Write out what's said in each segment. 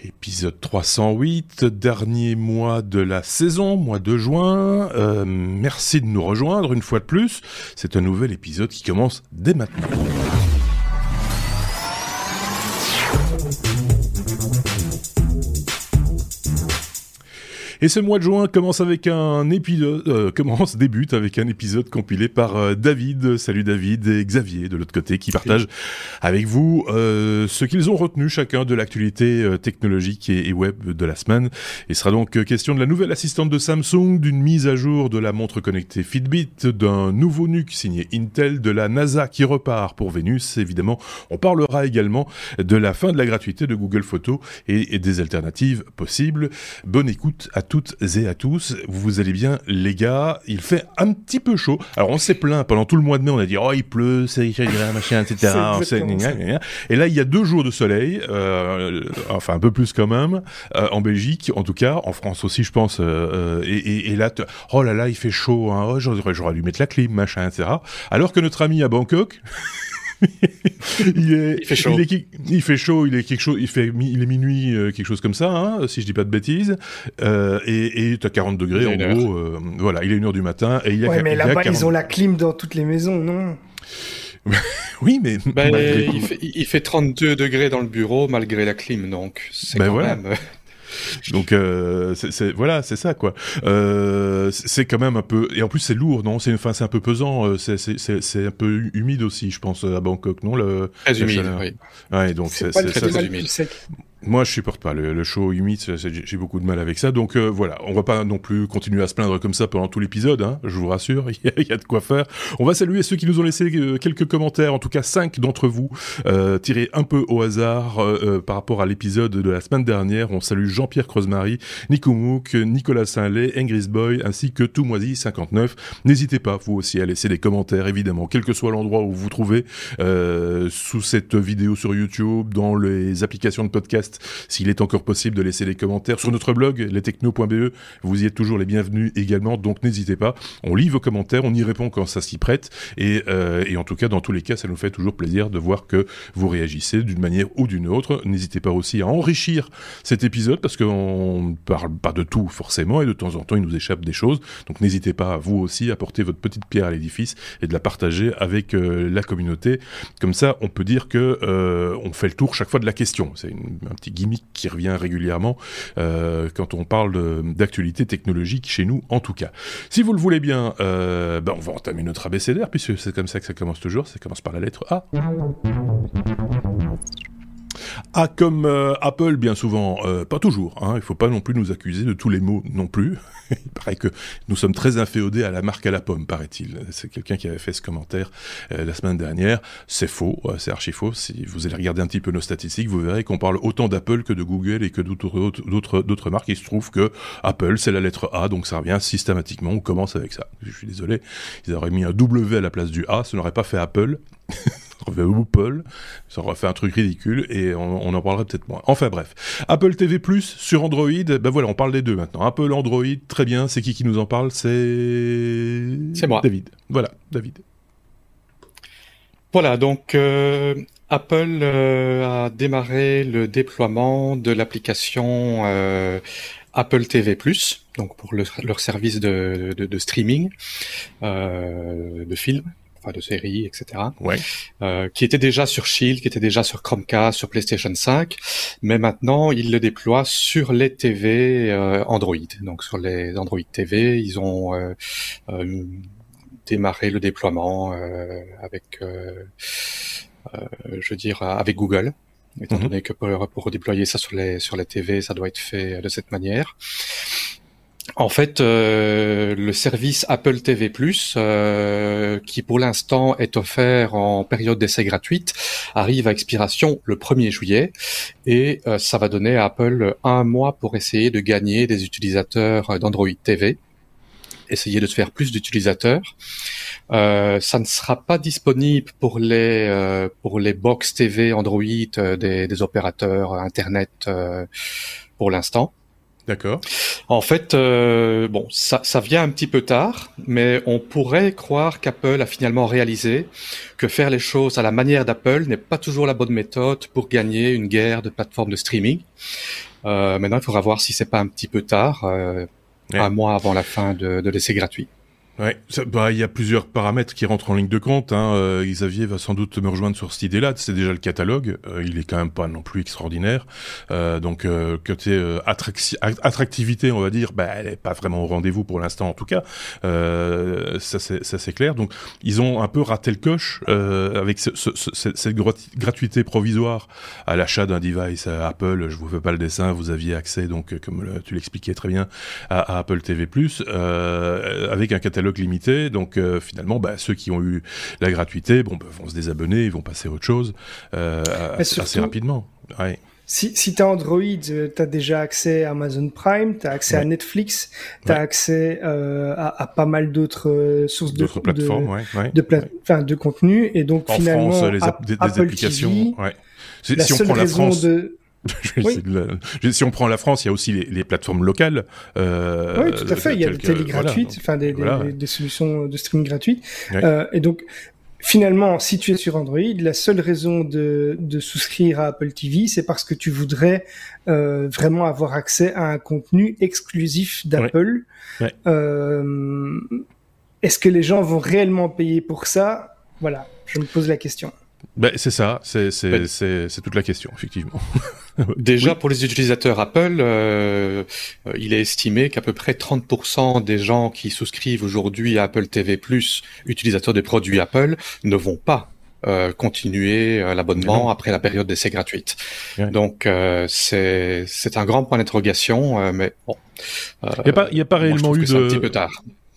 Épisode 308, dernier mois de la saison, mois de juin. Euh, merci de nous rejoindre une fois de plus. C'est un nouvel épisode qui commence dès maintenant. Et ce mois de juin commence avec un épisode, euh, commence, débute avec un épisode compilé par euh, David. Salut David et Xavier de l'autre côté qui partagent avec vous euh, ce qu'ils ont retenu chacun de l'actualité euh, technologique et, web de la semaine. Il sera donc question de la nouvelle assistante de Samsung, d'une mise à jour de la montre connectée Fitbit, d'un nouveau NUC signé Intel, de la NASA qui repart pour Vénus. Évidemment, on parlera également de la fin de la gratuité de Google Photos et, des alternatives possibles. Bonne écoute à toutes et à tous. Vous allez bien, les gars Il fait un petit peu chaud. Alors, on s'est plaint pendant tout le mois de mai. On a dit oh il pleut, c'est machin, etc. Et là, il y a deux jours de soleil, euh, enfin un peu plus quand même, euh, en Belgique, en tout cas, en France aussi, je pense. Euh, et, et, et, là, oh là là, il fait chaud. Hein. Oh, j'aurais, j'aurais dû mettre la clim, machin, etc. Alors que notre ami à Bangkok. il, est, il fait chaud. Il, est, il, fait chaud. Il est quelque chose. Il fait. Il est minuit, euh, quelque chose comme ça, hein, si je dis pas de bêtises. Euh, et et t'as 40 degrés en gros. Euh, voilà, il est une heure du matin et il y a. Ouais, mais là-bas 40... ils ont la clim dans toutes les maisons, non? Oui, mais bah, il, fait, il, fait, 32 degrés dans le bureau malgré la clim, donc c'est ben quand voilà. même. Donc euh, c'est voilà, c'est ça quoi. Euh, c'est quand même un peu et en plus c'est lourd, non? C'est enfin c'est un peu pesant. euh, C'est un peu humide aussi, je pense à Bangkok, non? Le très humide, oui. Ouais, donc c'est c'est très, très humide. Moi, je supporte pas le, le chaud humide, j'ai beaucoup de mal avec ça. Donc euh, voilà, on va pas non plus continuer à se plaindre comme ça pendant tout l'épisode. Hein, je vous rassure, il y, y, a de quoi faire. On va saluer ceux qui nous ont laissé euh, quelques commentaires, en tout cas cinq d'entre vous, euh, tirés un peu au hasard euh, par rapport à l'épisode de la semaine dernière. On salue Jean-Pierre Creusemarie, Nico Mouk, Nicolas Saint-Lay, Engris Boy, ainsi que Toumoisy59. N'hésitez pas, vous aussi, à laisser des commentaires, évidemment, quel que soit l'endroit où vous vous trouvez, euh, sous cette vidéo sur YouTube, dans les applications de podcast s'il est encore possible de laisser des commentaires sur notre blog, lestechno.be, vous y êtes toujours les bienvenus également, donc n'hésitez pas. On lit vos commentaires, on y répond quand ça s'y prête, et, euh, et en tout cas, dans tous les cas, ça nous fait toujours plaisir de voir que vous réagissez d'une manière ou d'une autre. N'hésitez pas aussi à enrichir cet épisode, parce qu'on ne parle pas de tout forcément, et de temps en temps, il nous échappe des choses, donc n'hésitez pas, vous aussi, à porter votre petite pierre à l'édifice et de la partager avec euh, la communauté. Comme ça, on peut dire que euh, on fait le tour chaque fois de la question. C'est petit gimmick qui revient régulièrement euh, quand on parle d'actualité technologique chez nous, en tout cas. Si vous le voulez bien, euh, ben on va entamer notre abécédaire, puisque c'est comme ça que ça commence toujours, ça commence par la lettre A. A comme euh, Apple, bien souvent, pas toujours. Hein, il faut pas non plus nous accuser de tous les mots non plus. il paraît que nous sommes très inféodés à la marque à la pomme, paraît-il. C'est quelqu'un qui avait fait ce commentaire euh, la semaine dernière. C'est faux, c'est archi faux. Si vous allez regarder un petit peu nos statistiques, vous verrez qu'on parle autant d'Apple que de Google et que d'autres d'autres marques. Il se trouve que Apple, c'est la lettre A, donc ça revient systématiquement. On commence avec ça. Je suis désolé. Ils auraient mis un W à la place du A, ça n'aurait pas fait Apple. fait Apple, ça aurait fait un truc ridicule et on, on en parlerait peut-être moins. Enfin bref, Apple TV Plus sur Android, ben voilà, on parle des deux maintenant. Apple Android, très bien. C'est qui qui nous en parle? C'est c'est moi, David. Voilà, David. Voilà, donc euh, Apple euh, a démarré le déploiement de l'application euh, Apple TV Plus, donc pour le, leur service de, de, de streaming de films enfin de séries, etc. Ouais. Euh, qui était déjà sur Shield, qui était déjà sur Chromecast, sur PlayStation 5, mais maintenant ils le déploient sur les TV euh, Android. Donc sur les Android TV, ils ont euh, euh, démarré le déploiement euh, avec, je veux dire, avec Google. Étant mm -hmm. donné que pour, pour déployer ça sur les sur les TV, ça doit être fait de cette manière. En fait, euh, le service Apple TV+, euh, qui pour l'instant est offert en période d'essai gratuite, arrive à expiration le 1er juillet et euh, ça va donner à Apple un mois pour essayer de gagner des utilisateurs d'Android TV, essayer de se faire plus d'utilisateurs. Euh, ça ne sera pas disponible pour les euh, pour les box TV Android des opérateurs Internet pour l'instant. D'accord. En fait, euh, bon, ça, ça vient un petit peu tard, mais on pourrait croire qu'Apple a finalement réalisé que faire les choses à la manière d'Apple n'est pas toujours la bonne méthode pour gagner une guerre de plateformes de streaming. Euh, maintenant, il faudra voir si c'est pas un petit peu tard, euh, un mois avant la fin de, de l'essai gratuit. Ouais, bah, il y a plusieurs paramètres qui rentrent en ligne de compte. Hein. Euh, Xavier va sans doute me rejoindre sur cette idée-là. C'est déjà le catalogue. Euh, il est quand même pas non plus extraordinaire. Euh, donc euh, côté euh, attractivité, on va dire, bah, elle est pas vraiment au rendez-vous pour l'instant en tout cas. ça c'est clair. Donc ils ont un peu raté le coche avec ce, ce, cette gratuité provisoire à l'achat d'un device Apple. Je vous fais pas le dessin. Vous aviez accès donc comme tu l'expliquais très bien à, à Apple TV+ avec un catalogue limité. Donc euh, finalement, bah, ceux qui ont eu la gratuité, bon, bah, vont se désabonner, ils vont passer à autre chose euh, assez, rapidement. Si, si tu as Android, euh, tu as déjà accès à Amazon Prime, tu as accès à Netflix, tu as accès à, pas mal d'autres sources de, plateformes, de, de, de contenu. Et donc finalement, France, les des, applications. si on prend la France, de si on prend la France, il y a aussi les, plateformes locales. Euh, oui, tout à fait. Il y a des télé gratuites, enfin des, des, solutions de streaming gratuites. Euh, et donc, finalement, si tu es sur Android, la seule raison de, de souscrire à Apple TV, c'est parce que tu voudrais euh, vraiment avoir accès à un contenu exclusif d'Apple. Euh, Est-ce que les gens vont réellement payer pour ça? Voilà, je me pose la question. Ben, c'est ça, c'est toute la question, effectivement. Déjà, pour les utilisateurs Apple, euh, il est estimé qu'à peu près 30% des gens qui souscrivent aujourd'hui à Apple TV+, utilisateurs des produits Apple, ne vont pas euh, continuer euh, l'abonnement après la période d'essai gratuite. Donc euh, c'est un grand point d'interrogation, euh, mais bon. Il n'y a pas, y a pas réellement eu de. Un petit peu tard.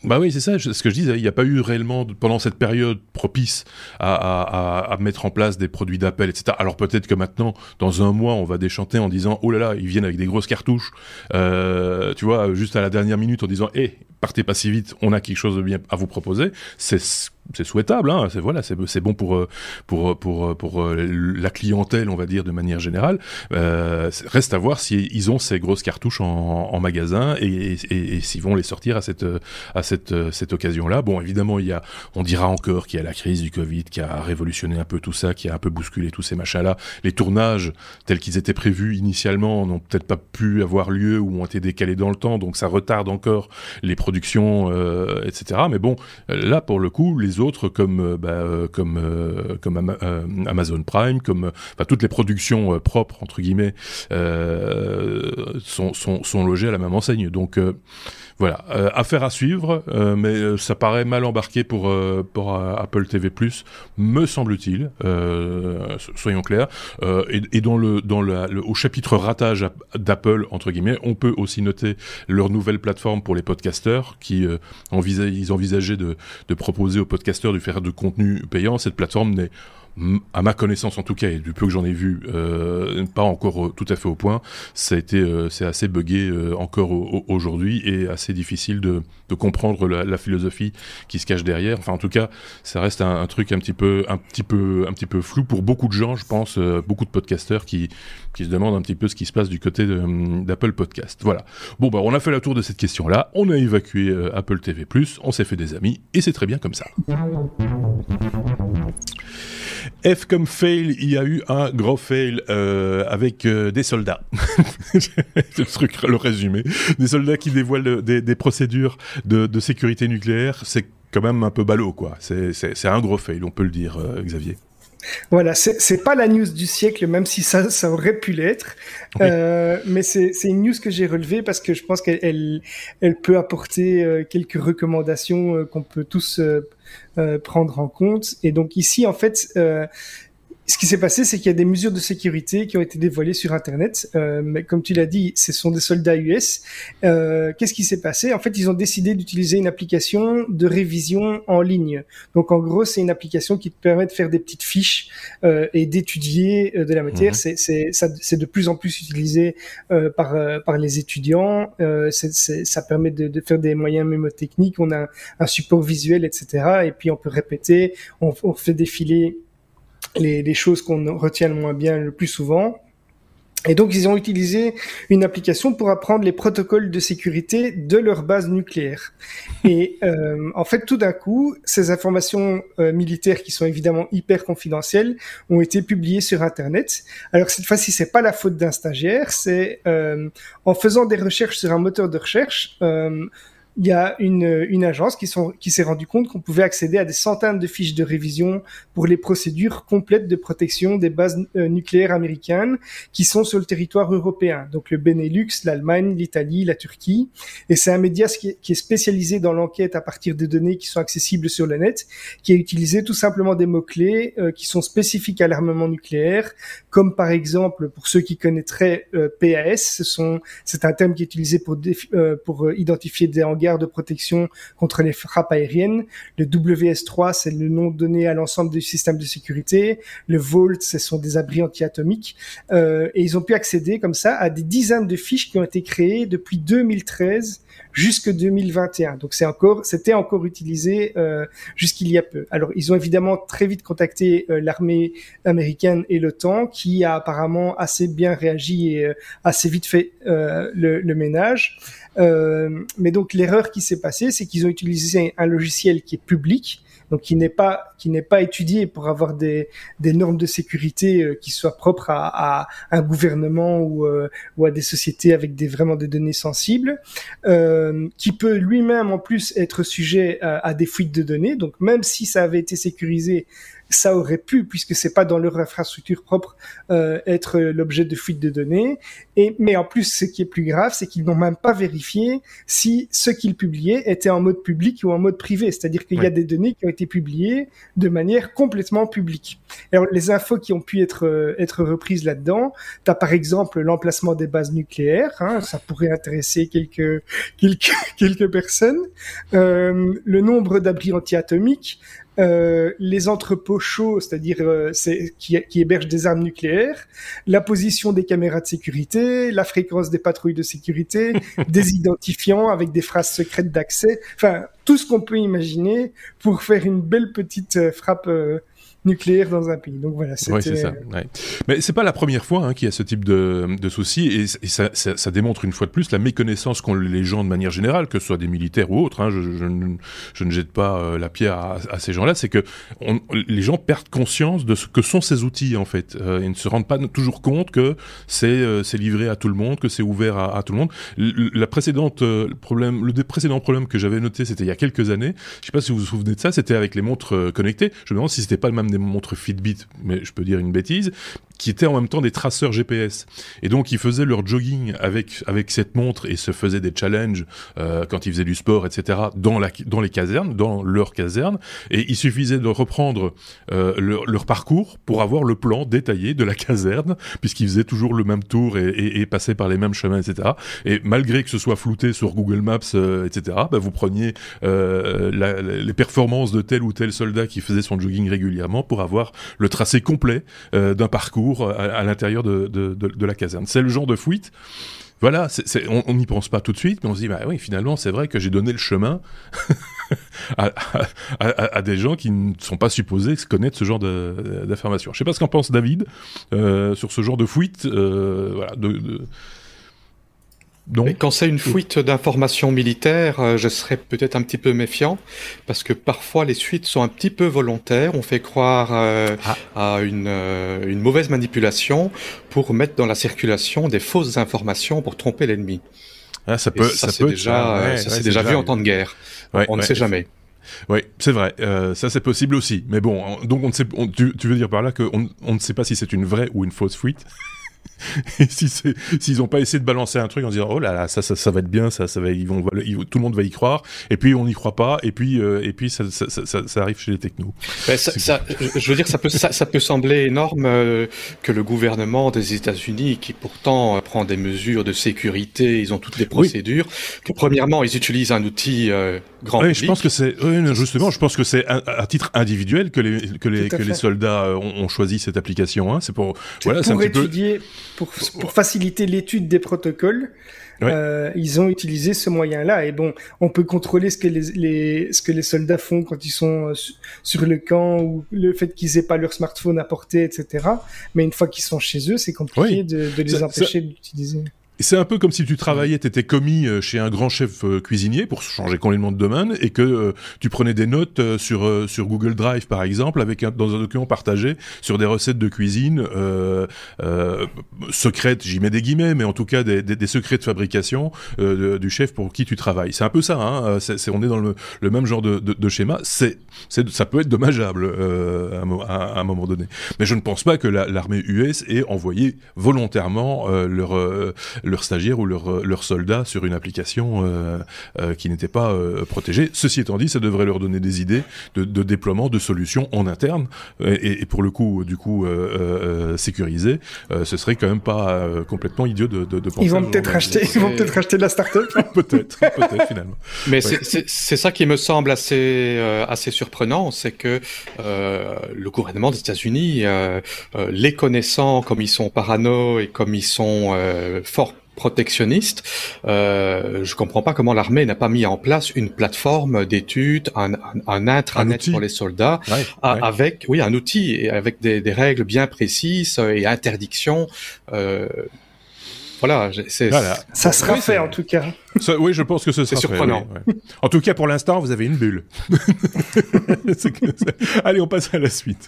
Bah oui, c'est ça, ce que je disais. Il n'y a pas eu réellement, pendant cette période propice à, mettre en place des produits d'appel, etc. Alors peut-être que maintenant, dans un mois, on va déchanter en disant, oh là là, ils viennent avec des grosses cartouches, euh, tu vois, juste à la dernière minute en disant, hé, partez pas si vite, on a quelque chose de bien à vous proposer. C'est c'est souhaitable, hein, c'est voilà, c'est bon pour pour pour pour la clientèle, on va dire de manière générale. Euh, reste à voir si ils ont ces grosses cartouches en, magasin et, et, et s'ils vont les sortir à cette à cette cette occasion-là. Bon, évidemment, il y a, on dira encore qu'il y a la crise du Covid qui a révolutionné un peu tout ça, qui a un peu bousculé tous ces machins-là. Les tournages tels qu'ils étaient prévus initialement n'ont peut-être pas pu avoir lieu ou ont été décalés dans le temps, donc ça retarde encore les productions, euh, etc. Mais bon, là pour le coup, les autres comme euh, bah, euh, comme euh, comme Amazon Prime, comme enfin toutes les productions propres entre guillemets sont, sont sont logées à la même enseigne. Donc voilà, affaire à suivre, mais ça paraît mal embarqué pour pour Apple TV+, me semble-t-il. soyons clairs. Et, dans le dans le, au chapitre ratage d'Apple entre guillemets, on peut aussi noter leur nouvelle plateforme pour les podcasteurs qui envisagent ils envisageaient de de proposer aux podcasteurs de faire de contenu payant, cette plateforme n'est à ma connaissance en tout cas, et du peu que j'en ai vu, euh, pas encore euh, tout à fait au point. Ça a été, euh, c'est assez buggé euh, encore aujourd'hui et assez difficile de, comprendre la, philosophie qui se cache derrière. Enfin, en tout cas, ça reste un, un, truc un petit peu, un petit peu, un petit peu flou pour beaucoup de gens, je pense, beaucoup de podcasteurs qui, qui se demandent un petit peu ce qui se passe du côté d'Apple Podcast. Voilà. Bon, bah, on a fait la tour de cette question-là. On a évacué Apple TV+, on s'est fait des amis et c'est très bien comme ça. F comme fail, il y a eu un gros fail euh, avec euh, des soldats. Le truc, le résumé. Des soldats qui dévoilent des, des, procédures de, de, sécurité nucléaire. C'est quand même un peu ballot, quoi. C'est un gros fail, on peut le dire, euh, Xavier. Voilà, c'est pas la news du siècle, même si ça, ça aurait pu l'être. Euh, mais c'est une news que j'ai relevée parce que je pense qu'elle elle, elle, peut apporter euh, quelques recommandations euh, qu'on peut tous prendre en compte. Et donc ici, en fait, ce qui s'est passé, c'est qu'il y a des mesures de sécurité qui ont été dévoilées sur Internet. Euh, mais comme tu l'as dit, ce sont des soldats US. Euh, Qu'est-ce qui s'est passé? En fait, ils ont décidé d'utiliser une application de révision en ligne. Donc, en gros, c'est une application qui te permet de faire des petites fiches euh, et d'étudier euh, de la matière. Mmh. C'est de plus en plus utilisé euh, par, euh, par les étudiants. ça permet de, de, faire des moyens mémotechniques. On a un support visuel, etc. Et puis, on peut répéter. On, on fait défiler les, les choses qu'on retient le moins bien le plus souvent. Et donc, ils ont utilisé une application pour apprendre les protocoles de sécurité de leur base nucléaire. Et euh, en fait, tout d'un coup, ces informations euh, militaires, qui sont évidemment hyper confidentielles, ont été publiées sur Internet. Alors cette fois-ci, c'est pas la faute d'un stagiaire, c'est euh, en faisant des recherches sur un moteur de recherche il y a une, une agence qui, qui s'est rendu compte qu'on pouvait accéder à des centaines de fiches de révision pour les procédures complètes de protection des bases euh, nucléaires américaines qui sont sur le territoire européen, donc le Benelux, l'Allemagne, l'Italie, la Turquie. Et c'est un média qui est, spécialisé dans l'enquête à partir de données qui sont accessibles sur le net, qui a utilisé tout simplement des mots-clés euh, qui sont spécifiques à l'armement nucléaire, comme par exemple, pour ceux qui connaîtraient euh, PAS, ce c'est un terme qui est utilisé pour, pour identifier des de protection contre les frappes aériennes. Le WS3, c'est le nom donné à l'ensemble du système de sécurité. Le Vault, ce sont des abris antiatomiques. Euh, et ils ont pu accéder comme ça à des dizaines de fiches qui ont été créées depuis 2013 jusque 2021. Donc c'est encore, c'était encore utilisé euh, jusqu'il y a peu. Alors ils ont évidemment très vite contacté euh, l'armée américaine et l'OTAN, qui a apparemment assez bien réagi et euh, assez vite fait le, ménage. Euh, mais donc l'erreur qui s'est passée, c'est qu'ils ont utilisé un logiciel qui est public, donc qui n'est pas qui n'est pas étudié pour avoir des, des normes de sécurité euh, qui soient propres à, à un gouvernement ou, euh, ou à des sociétés avec des vraiment des données sensibles, euh, qui peut lui-même en plus être sujet à, à, des fuites de données. Donc même si ça avait été sécurisé, ça aurait pu, puisque c'est pas dans leur infrastructure propre, euh, être l'objet de fuite de données. Et mais en plus, ce qui est plus grave, c'est qu'ils n'ont même pas vérifié si ce qu'ils publiaient était en mode public ou en mode privé. C'est-à-dire qu'il y a des données qui ont été publiées de manière complètement publique. Alors les infos qui ont pu être euh, être reprises là-dedans, tu as par exemple l'emplacement des bases nucléaires. Hein, ça pourrait intéresser quelques quelques quelques personnes. Euh, le nombre d'abris antiatomiques, euh, les entrepôts chauds, c'est-à-dire euh, qui, qui, hébergent des armes nucléaires, la position des caméras de sécurité, la fréquence des patrouilles de sécurité, des identifiants avec des phrases secrètes d'accès, enfin tout ce qu'on peut imaginer pour faire une belle petite euh, frappe nucléaire dans un pays. Donc voilà, c'est ça. Ouais. Mais c'est pas la première fois hein, qu'il y a ce type de, de soucis et, et ça, ça, ça, démontre une fois de plus la méconnaissance qu'ont les gens de manière générale, que ce soit des militaires ou autres. Hein, je, je, je, ne jette pas euh, la pierre à, à ces gens-là. C'est que on, les gens perdent conscience de ce que sont ces outils en fait. Euh, ils ne se rendent pas toujours compte que c'est euh, livré à tout le monde, que c'est ouvert à, à, tout le monde. La précédente euh, problème, le précédent problème que j'avais noté, c'était il y a quelques années. Je sais pas si vous vous souvenez de ça. C'était avec les montres euh, connectées. Je me demande si c'était pas le même des montres Fitbit, mais je peux dire une bêtise, qui étaient en même temps des traceurs GPS. Et donc ils faisaient leur jogging avec avec cette montre et se faisaient des challenges euh, quand ils faisaient du sport, etc. dans la dans les casernes, dans leur caserne. Et il suffisait de reprendre euh, leur, leur, parcours pour avoir le plan détaillé de la caserne, puisqu'ils faisaient toujours le même tour et, et, et, passaient par les mêmes chemins, etc. Et malgré que ce soit flouté sur Google Maps, euh, etc. Bah, vous preniez euh, la, les performances de tel ou tel soldat qui faisait son jogging régulièrement pour avoir le tracé complet euh, d'un parcours à, à l'intérieur de, la caserne. C'est le genre de fuite. Voilà, on n'y pense pas tout de suite, mais on se dit, bah oui, finalement, c'est vrai que j'ai donné le chemin à, des gens qui ne sont pas supposés connaître ce genre d'informations. Je sais pas ce qu'en pense David euh, sur ce genre de fuite, euh, donc, Mais quand c'est une fuite d'informations militaires, euh, je serais peut-être un petit peu méfiant parce que parfois les fuites sont un petit peu volontaires. On fait croire euh, ah. à une, euh, une, mauvaise manipulation pour mettre dans la circulation des fausses informations pour tromper l'ennemi. Ah, ça peut, ça, déjà, ouais, ça c'est déjà vu en temps de guerre. Ouais, on ne sait jamais. Oui, c'est vrai. Euh, ça, c'est possible aussi. Mais bon, donc on ne sait. On, tu, tu, veux dire par là qu'on on ne sait pas si c'est une vraie ou une fausse fuite? et si s'ils n'ont pas essayé de balancer un truc en disant oh là là ça ça, ça va être bien ça ça va ils vont ils, tout le monde va y croire et puis on n'y croit pas et puis euh, et puis ça, ça, ça, ça, arrive chez les technos. Ben, ça, je veux dire ça peut ça, peut sembler énorme euh, que le gouvernement des États-Unis qui pourtant euh, prend des mesures de sécurité ils ont toutes les procédures oui. que premièrement ils utilisent un outil euh, grand oui, public. je pense que c'est oui, justement je pense que c'est à titre individuel que les que les que les soldats ont, ont choisi cette application hein. c'est pour voilà c'est un petit peu pour, pour faciliter l'étude des protocoles, euh, ils ont utilisé ce moyen-là. Et bon, on peut contrôler ce que les, les, ce que les soldats font quand ils sont euh, sur le camp ou le fait qu'ils aient pas leur smartphone à portée, etc. Mais une fois qu'ils sont chez eux, c'est compliqué de, de, les empêcher d'utiliser c'est un peu comme si tu travaillais, tu étais commis euh, chez un grand chef euh, cuisinier pour changer complètement de domaine et que euh, tu prenais des notes sur sur Google Drive par exemple avec un, dans un document partagé sur des recettes de cuisine euh, secrètes, j'y mets des guillemets, mais en tout cas des, des, des secrets de fabrication du chef pour qui tu travailles. C'est un peu ça. Hein, c'est, on est dans le, le même genre de, de, de schéma. C'est, ça peut être dommageable à, à, un moment donné. Mais je ne pense pas que l'armée US ait envoyé volontairement leur leurs stagiaires ou leurs euh, leurs soldats sur une application euh, euh, qui n'était pas protégée. Ceci étant dit, ça devrait leur donner des idées de, de déploiement de solutions en interne et, et pour le coup, du coup, sécurisé. ce serait quand même pas complètement idiot de, de, de penser. Ils vont peut-être acheter, ils vont peut-être acheter de la start-up. peut-être, peut-être finalement. Mais ouais. c'est ça qui me semble assez assez surprenant, c'est que le gouvernement des États-Unis, les connaissant comme ils sont parano et comme ils sont fort protectionniste, euh, je comprends pas comment l'armée n'a pas mis en place une plateforme d'études, un, un, un, intranet un pour les soldats, ouais, à, ouais. avec oui un outil et avec des, des, règles bien précises et interdictions. Euh, voilà, voilà, ça sera fait en tout cas. Ça, oui, je pense que ce sera surprenant. Fait, oui, En tout cas, pour l'instant, vous avez une bulle. Allez, on passe à la suite.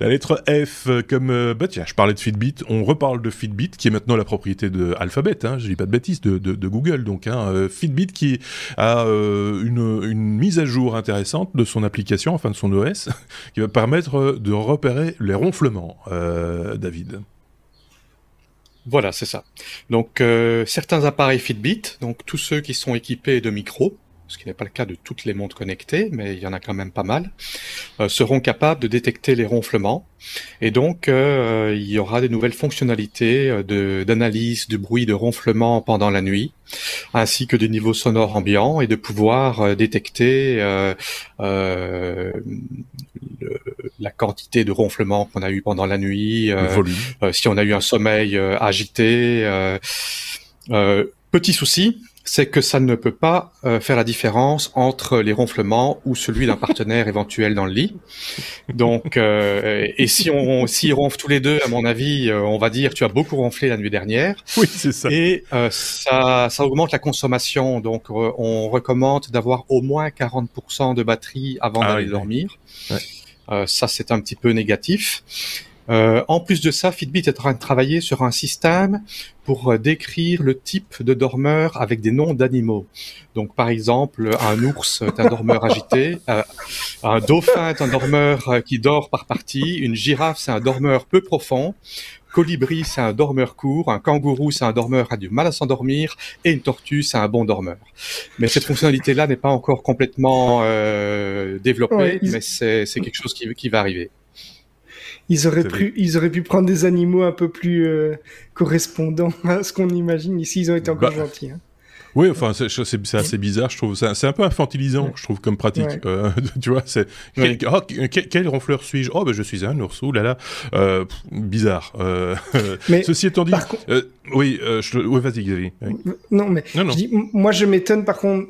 La lettre F comme euh, bah tiens, je parlais de Fitbit, on reparle de Fitbit qui est maintenant la propriété de Alphabet, hein, je dis pas de bêtises, de, Google donc hein, euh, Fitbit qui a euh, une, mise à jour intéressante de son application, enfin de son OS, qui va permettre de repérer les ronflements, euh, David. Voilà, c'est ça. Donc euh, certains appareils Fitbit, donc tous ceux qui sont équipés de micros, ce qui n'est pas le cas de toutes les montres connectées, mais il y en a quand même pas mal, euh, seront capables de détecter les ronflements. Et donc, euh, il y aura des nouvelles fonctionnalités euh, d'analyse du bruit de ronflement pendant la nuit, ainsi que des niveaux sonores ambiants, et de pouvoir euh, détecter euh, le, la quantité de ronflement qu'on a eu pendant la nuit, si on a eu un sommeil agité. petit souci, c'est que ça ne peut pas euh, faire la différence entre les ronflements ou celui d'un partenaire éventuel dans le lit. Donc, euh, et si on s'y ronfle tous les deux, à mon avis, euh, on va dire tu as beaucoup ronflé la nuit dernière. Oui, c'est ça. Et euh, ça, ça augmente la consommation. Donc, on recommande d'avoir au moins 40% de batterie avant ah, d'aller oui, dormir. Ça, c'est un petit peu négatif. Euh, en plus de ça, Fitbit est en train de travailler sur un système pour euh, décrire le type de dormeur avec des noms d'animaux. Donc, par exemple, un ours est un dormeur agité, euh, un dauphin est un dormeur euh, qui dort par partie, une girafe c'est un dormeur peu profond, colibri c'est un dormeur court, un kangourou c'est un dormeur qui a du mal à s'endormir, et une tortue c'est un bon dormeur. Mais cette fonctionnalité-là n'est pas encore complètement euh, développée, ouais, mais c'est quelque chose qui, qui va arriver. Ils auraient, pu, ils auraient pu prendre des animaux un peu plus euh, correspondants à ce qu'on imagine. Ici, ils ont été encore bah, gentils. Hein. Oui, enfin, c'est assez bizarre, je trouve. C'est un peu infantilisant, ouais. je trouve, comme pratique. Ouais. Euh, tu vois, c'est ouais. quel, oh, quel, quel, ronfleur suis-je? Oh, ben je suis un ours. Là là, euh, bizarre. Euh, mais ceci étant dit, contre... Euh, oui, je, oui, vas-y, Xavier. Non, mais non, non. Je dis, moi, je m'étonne. Par contre,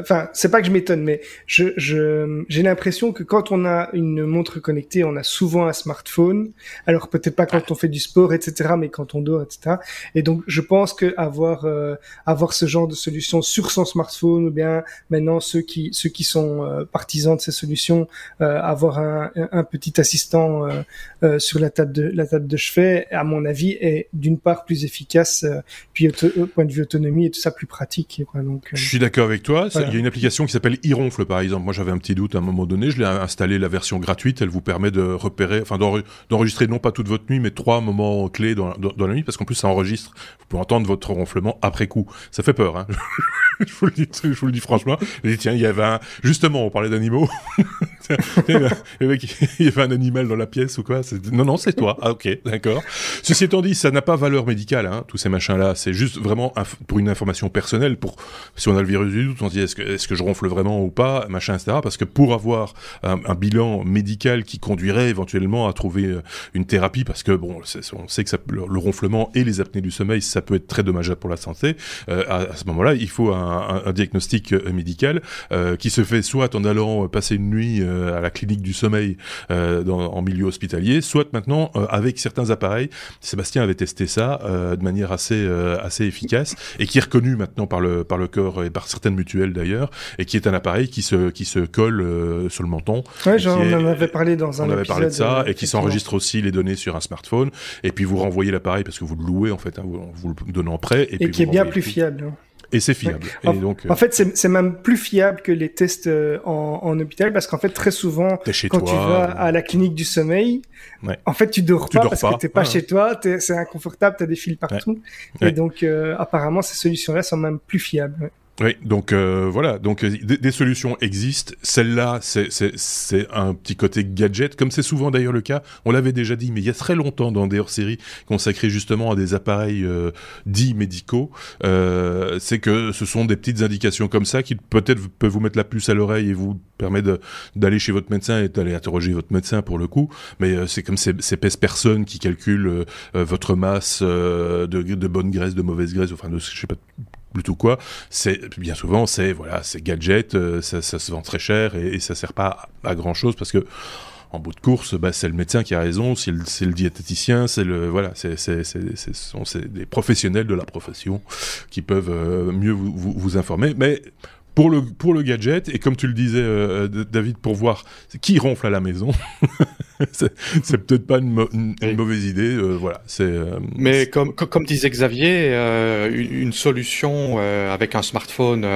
enfin, c'est pas que je m'étonne, mais je, je, j'ai l'impression que quand on a une montre connectée, on a souvent un smartphone. Alors peut-être pas quand on fait du sport, etc., mais quand on dort, etc. Et donc, je pense que avoir avoir ce genre de solutions sur son smartphone ou bien maintenant ceux qui ceux qui sont euh, partisans de ces solutions euh, avoir un, un, petit assistant euh, euh, sur la table de la table de chevet à mon avis est d'une part plus efficace puis au point de vue autonomie et tout ça plus pratique quoi, donc je suis d'accord avec toi. Voilà. il y a une application qui s'appelle iRonfle par exemple. Moi j'avais un petit doute à un moment donné. Je l'ai installé la version gratuite. Elle vous permet de repérer enfin d'enregistrer non pas toute votre nuit mais trois moments clés dans, dans, dans la nuit parce qu'en plus ça enregistre. Vous pouvez entendre votre ronflement après coup. Ça fait peur hein. Je vous le dis, je vous le dis franchement. Je dis, tiens, il y avait un, justement, on parlait d'animaux. il y avait un animal dans la pièce ou quoi Non, non, c'est toi. Ah, ok, d'accord. Ceci étant dit, ça n'a pas valeur médicale, hein, tous ces machins-là. C'est juste vraiment pour une information personnelle. Pour si on a le virus du doute, on se dit est-ce que, est-ce que je ronfle vraiment ou pas, machin, etc. Parce que pour avoir un, bilan médical qui conduirait éventuellement à trouver euh, une thérapie, parce que bon, on sait que le, ronflement et les apnées du sommeil, ça peut être très dommageable pour la santé. Euh, à, ce moment-là, il faut un, un, diagnostic euh, médical qui se fait soit en allant passer une nuit à la clinique du sommeil dans, en milieu hospitalier, soit maintenant avec certains appareils. Sébastien avait testé ça de manière assez assez efficace et qui est reconnu maintenant par le par le corps et par certaines mutuelles d'ailleurs, et qui est un appareil qui se qui se colle sur le menton. Ouais, j'en en avait parlé dans un on avait parlé de ça et qui s'enregistre aussi les données sur un smartphone et puis vous renvoyez l'appareil parce que vous le louez en fait, hein, vous, vous, le donnez en prêt et, qui est bien plus fiable. Et c'est fiable. En, et donc, en fait, c'est même plus fiable que les tests euh, en, en hôpital parce qu'en fait, très souvent, quand tu vas à la clinique du sommeil, ouais. en fait, tu dors pas parce que t'es pas chez toi, c'est inconfortable, t'as des fils partout. Et donc, euh, apparemment, ces solutions-là sont même plus fiables. Oui, donc euh, voilà, donc euh, des, solutions existent. Celle-là, c'est un petit côté gadget, comme c'est souvent d'ailleurs le cas. On l'avait déjà dit, mais il y a très longtemps dans des hors-séries consacrées justement à des appareils euh, dits médicaux. c'est que ce sont des petites indications comme ça qui peut-être peuvent vous mettre la puce à l'oreille et vous permettre d'aller chez votre médecin et d'aller interroger votre médecin pour le coup. Mais c'est comme ces, ces personnes qui calculent votre masse de, de bonne graisse, de mauvaise graisse, enfin de je sais pas plutôt quoi, c'est bien souvent c'est voilà, c'est gadget, euh, ça, ça, se vend très cher et, ça sert pas à, grand chose parce que en bout de course, bah, c'est le médecin qui a raison, c'est le, diététicien, c'est le voilà, c'est sont des professionnels de la profession qui peuvent euh, mieux vous, vous, vous, informer. Mais pour le, pour le gadget, et comme tu le disais, euh, David, pour voir qui ronfle à la maison, c'est peut-être pas une, mauvaise idée. Euh, voilà, c'est. Euh, Mais comme, comme disait Xavier, une, solution avec un smartphone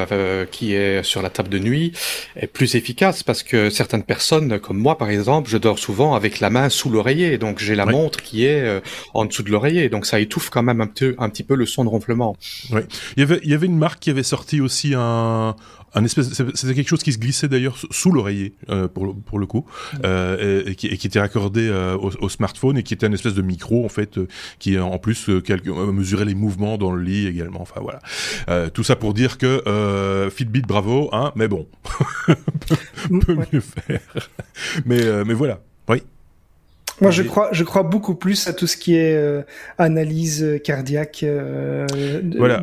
qui est sur la table de nuit est plus efficace parce que certaines personnes, comme moi par exemple, je dors souvent avec la main sous l'oreiller, donc j'ai la montre qui est en dessous de l'oreiller, donc ça étouffe quand même un petit, un petit peu le son de ronflement. Oui, il y avait, il y avait une marque qui avait sorti aussi un un espèce, c'était quelque chose qui se glissait d'ailleurs sous l'oreiller euh, pour, pour le coup, euh, et, qui, et, qui, était raccordé euh, au, au, smartphone et qui était un espèce de micro en fait, euh, qui en plus euh, mesurait les mouvements dans le lit également. Enfin voilà, tout ça pour dire que Fitbit bravo, hein, mais bon, peut, mieux faire. mais mais voilà, oui. Moi, je crois, je crois beaucoup plus à tout ce qui est euh, analyse cardiaque, euh, voilà.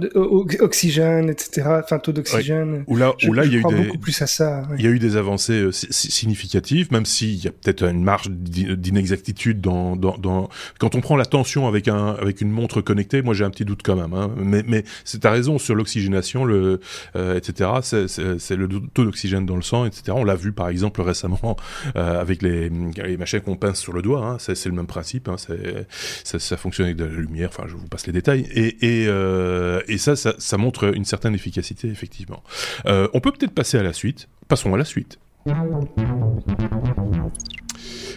oxygène, etc. Enfin, taux d'oxygène. Ou là, où là, il y a eu des, beaucoup plus à ça. Il y a eu des avancées euh, significatives, même s'il y a peut-être une marge d'inexactitude dans, dans, dans, quand on prend la tension avec un, avec une montre connectée. Moi, j'ai un petit doute quand même. Hein. Mais, mais c'est ta raison sur l'oxygénation, le, euh, etc. C'est le taux d'oxygène dans le sang, etc. On l'a vu par exemple récemment euh, avec les, les machins qu'on pince sur le doigt. Hein. Hein, c'est le même principe, hein, ça, fonctionne avec de la lumière, enfin je vous passe les détails, et, euh, ça, ça, montre une certaine efficacité, effectivement. Euh, on peut peut-être passer à la suite, passons à la suite.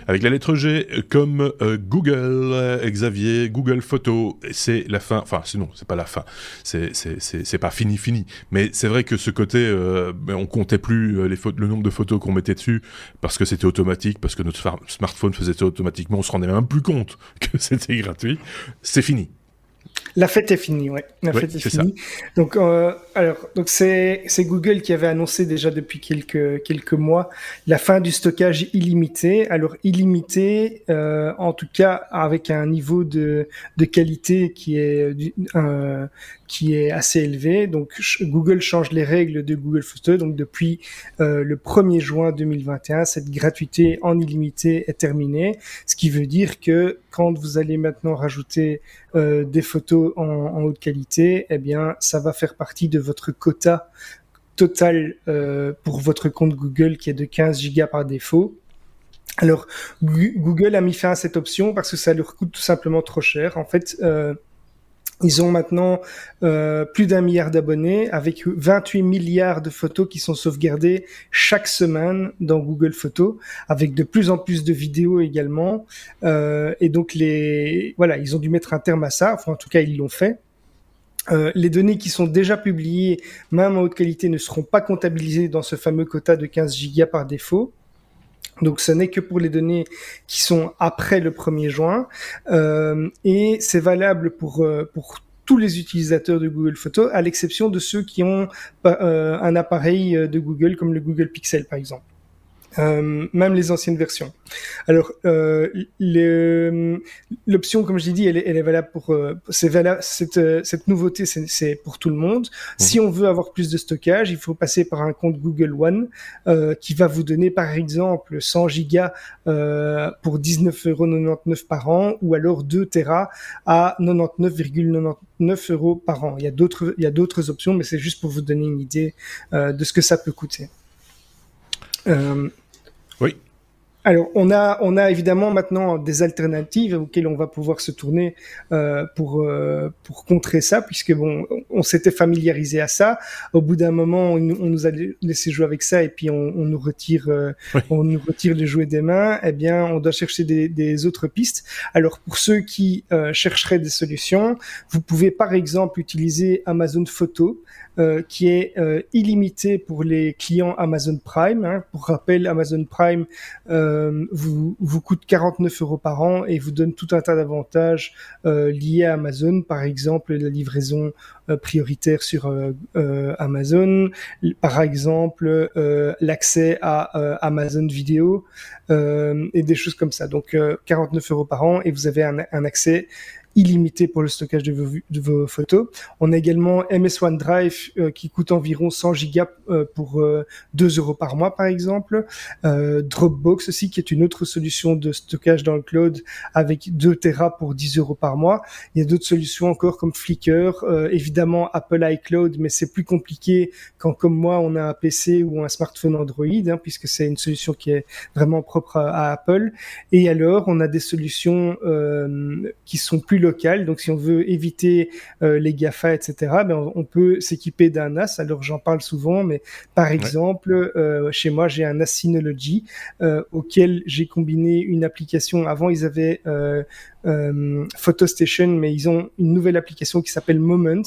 Avec la lettre G, comme euh, Google, euh, Xavier, Google Photo, c'est la fin. Enfin, sinon, c'est pas la fin. C'est pas fini fini. Mais c'est vrai que ce côté, euh, ben, on comptait plus les le nombre de photos qu'on mettait dessus parce que c'était automatique, parce que notre smartphone faisait ça automatiquement. On se rendait même plus compte que c'était gratuit. C'est fini. La fête est finie, ouais. La fête est, finie. Donc, euh, alors, donc c'est c'est Google qui avait annoncé déjà depuis quelques quelques mois la fin du stockage illimité. Alors illimité, euh, en tout cas avec un niveau de de qualité qui est euh, qui est assez élevé. Donc Google change les règles de Google Photos. Donc depuis euh, le 1er juin 2021, cette gratuité en illimité est terminée. Ce qui veut dire que quand vous allez maintenant rajouter euh, des photos en, haute qualité, eh bien ça va faire partie de votre quota total euh, pour votre compte Google qui est de 15 gigas par défaut. Alors Google a mis fin à cette option parce que ça leur coûte tout simplement trop cher. En fait, euh, ils ont maintenant euh, plus d'un milliard d'abonnés avec 28 milliards de photos qui sont sauvegardées chaque semaine dans Google Photos, avec de plus en plus de vidéos également. Euh, et donc les voilà, ils ont dû mettre un terme à ça. Enfin, en tout cas, ils l'ont fait. Euh, les données qui sont déjà publiées, même en haute qualité, ne seront pas comptabilisées dans ce fameux quota de 15 gigas par défaut. Donc ce n'est que pour les données qui sont après le 1er juin euh, et c'est valable pour euh, pour tous les utilisateurs de Google Photos, à l'exception de ceux qui ont euh, un appareil de Google comme le Google Pixel par exemple. Euh, même les anciennes versions. Alors, euh, l'option, comme je l'ai dit, elle est, elle est valable pour, euh, c'est valable, cette, euh, cette nouveauté, c'est pour tout le monde. Mmh. Si on veut avoir plus de stockage, il faut passer par un compte Google One euh, qui va vous donner, par exemple, 100 gigas euh, pour 19,99€ par an, ou alors 2 Tera à 99,99 euros par an. Il y a d'autres, il y a d'autres options, mais c'est juste pour vous donner une idée de ce que ça peut coûter. Euh, oui. Alors, on a, on a évidemment maintenant des alternatives auxquelles on va pouvoir se tourner euh, pour euh, pour contrer ça, puisque bon, on s'était familiarisé à ça. Au bout d'un moment, on, nous a laissé jouer avec ça et puis on, on nous retire, euh, on nous retire les jouets des mains. Eh bien, on doit chercher des, des autres pistes. Alors, pour ceux qui chercheraient des solutions, vous pouvez par exemple utiliser Amazon Photo. Euh, qui est euh, illimité pour les clients Amazon Prime. Hein. Pour rappel, Amazon Prime euh, vous, coûte 49 euros par an et vous donne tout un tas d'avantages liés à Amazon, par exemple la livraison prioritaire sur Amazon, par exemple l'accès à Amazon Vidéo et des choses comme ça. Donc 49 euros par an et vous avez un, un accès illimité pour le stockage de vos, photos. On a également MS OneDrive euh, qui coûte environ 100 gigas euh, pour 2 euh, euros par mois par exemple. Dropbox aussi qui est une autre solution de stockage dans le cloud avec 2 Tera pour 10 euros par mois. Il y a d'autres solutions encore comme Flickr, évidemment Apple iCloud, mais c'est plus compliqué quand comme moi on a un PC ou un smartphone Android hein, puisque c'est une solution qui est vraiment propre à, Apple. Et alors on a des solutions qui sont plus local. Donc, si on veut éviter euh, les GAFA, etc., ben, on, peut s'équiper d'un NAS. Alors, j'en parle souvent, mais par exemple, euh, chez moi, j'ai un NAS Synology euh, auquel j'ai combiné une application. Avant, ils avaient euh, PhotoStation, mais ils ont une nouvelle application qui s'appelle Moments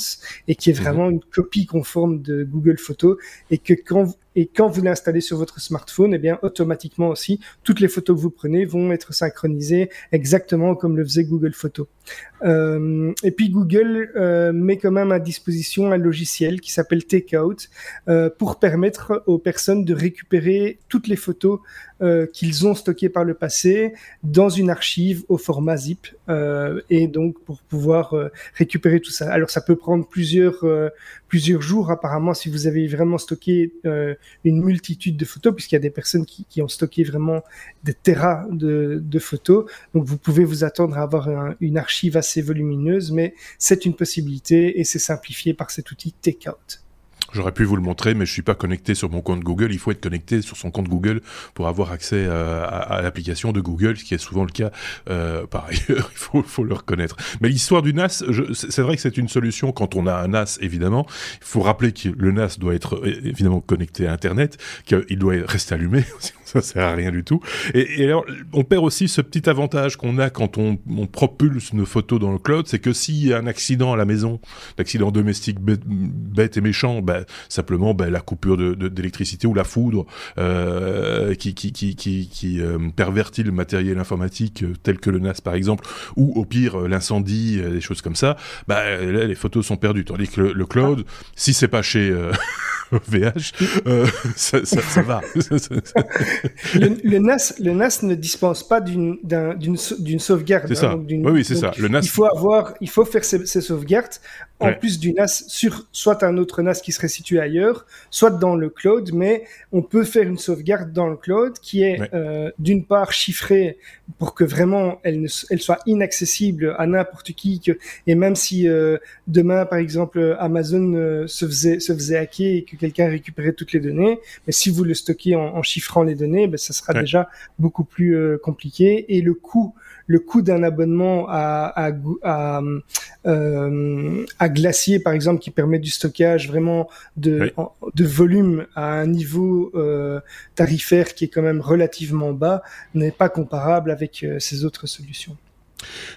et qui est mhm. vraiment une copie conforme de Google Photos et que quand et quand vous l'installez sur votre smartphone, eh bien automatiquement aussi toutes les photos que vous prenez vont être synchronisées exactement comme le faisait Google Photos. Euh, et puis Google euh, met quand même à disposition un logiciel qui s'appelle Takeout euh, pour permettre aux personnes de récupérer toutes les photos euh, qu'ils ont stockées par le passé dans une archive au format zip euh, et donc pour pouvoir euh, récupérer tout ça. Alors ça peut prendre plusieurs plusieurs jours apparemment si vous avez vraiment stocké une multitude de photos puisqu'il y a des personnes qui, ont stocké vraiment des terras de, de, photos. Donc vous pouvez vous attendre à avoir une archive assez volumineuse, mais c'est une possibilité et c'est simplifié par cet outil Takeout. J'aurais pu vous le montrer, mais je suis pas connecté sur mon compte Google. Il faut être connecté sur son compte Google pour avoir accès à, l'application de Google, ce qui est souvent le cas euh, par ailleurs. Il faut, faut, le reconnaître. Mais l'histoire du NAS, c'est vrai que c'est une solution quand on a un NAS, évidemment. Il faut rappeler que le NAS doit être évidemment connecté à Internet, qu'il doit rester allumé. ça sert à rien du tout. Et, et alors, on perd aussi ce petit avantage qu'on a quand on, on, propulse nos photos dans le cloud, c'est que s'il y a un accident à la maison, un accident domestique bête, et méchant, ben, simplement ben, la coupure d'électricité de, ou la foudre euh, qui, qui, qui, qui, qui euh, pervertit le matériel informatique euh, tel que le NAS par exemple, ou au pire l'incendie, des choses comme ça, ben, là, les photos sont perdues. Tandis que le, le cloud, si c'est pas chez VH, ça, ça, ça, va. le, le, NAS, le NAS ne dispense pas d'une sauvegarde. C'est ça. Hein, oui, oui, c'est ça. Le NAS. Il faut avoir, il faut faire ces, ces sauvegardes en ouais. plus du NAS sur soit un autre NAS qui serait situé ailleurs, soit dans le cloud, mais on peut faire une sauvegarde dans le cloud qui est ouais. euh, d'une part chiffrée pour que vraiment elle, ne, elle soit inaccessible à n'importe qui, que, et même si euh, demain par exemple Amazon euh, se faisait se faisait hacker et que quelqu'un récupérait toutes les données, mais si vous le stockez en, en chiffrant les données, ben, ça sera ouais. déjà beaucoup plus euh, compliqué et le coût le coût d'un abonnement à, à, à, euh, à, Glacier, par exemple, qui permet du stockage vraiment de, oui. en, de volume à un niveau euh, tarifaire qui est quand même relativement bas, n'est pas comparable avec euh, ces autres solutions.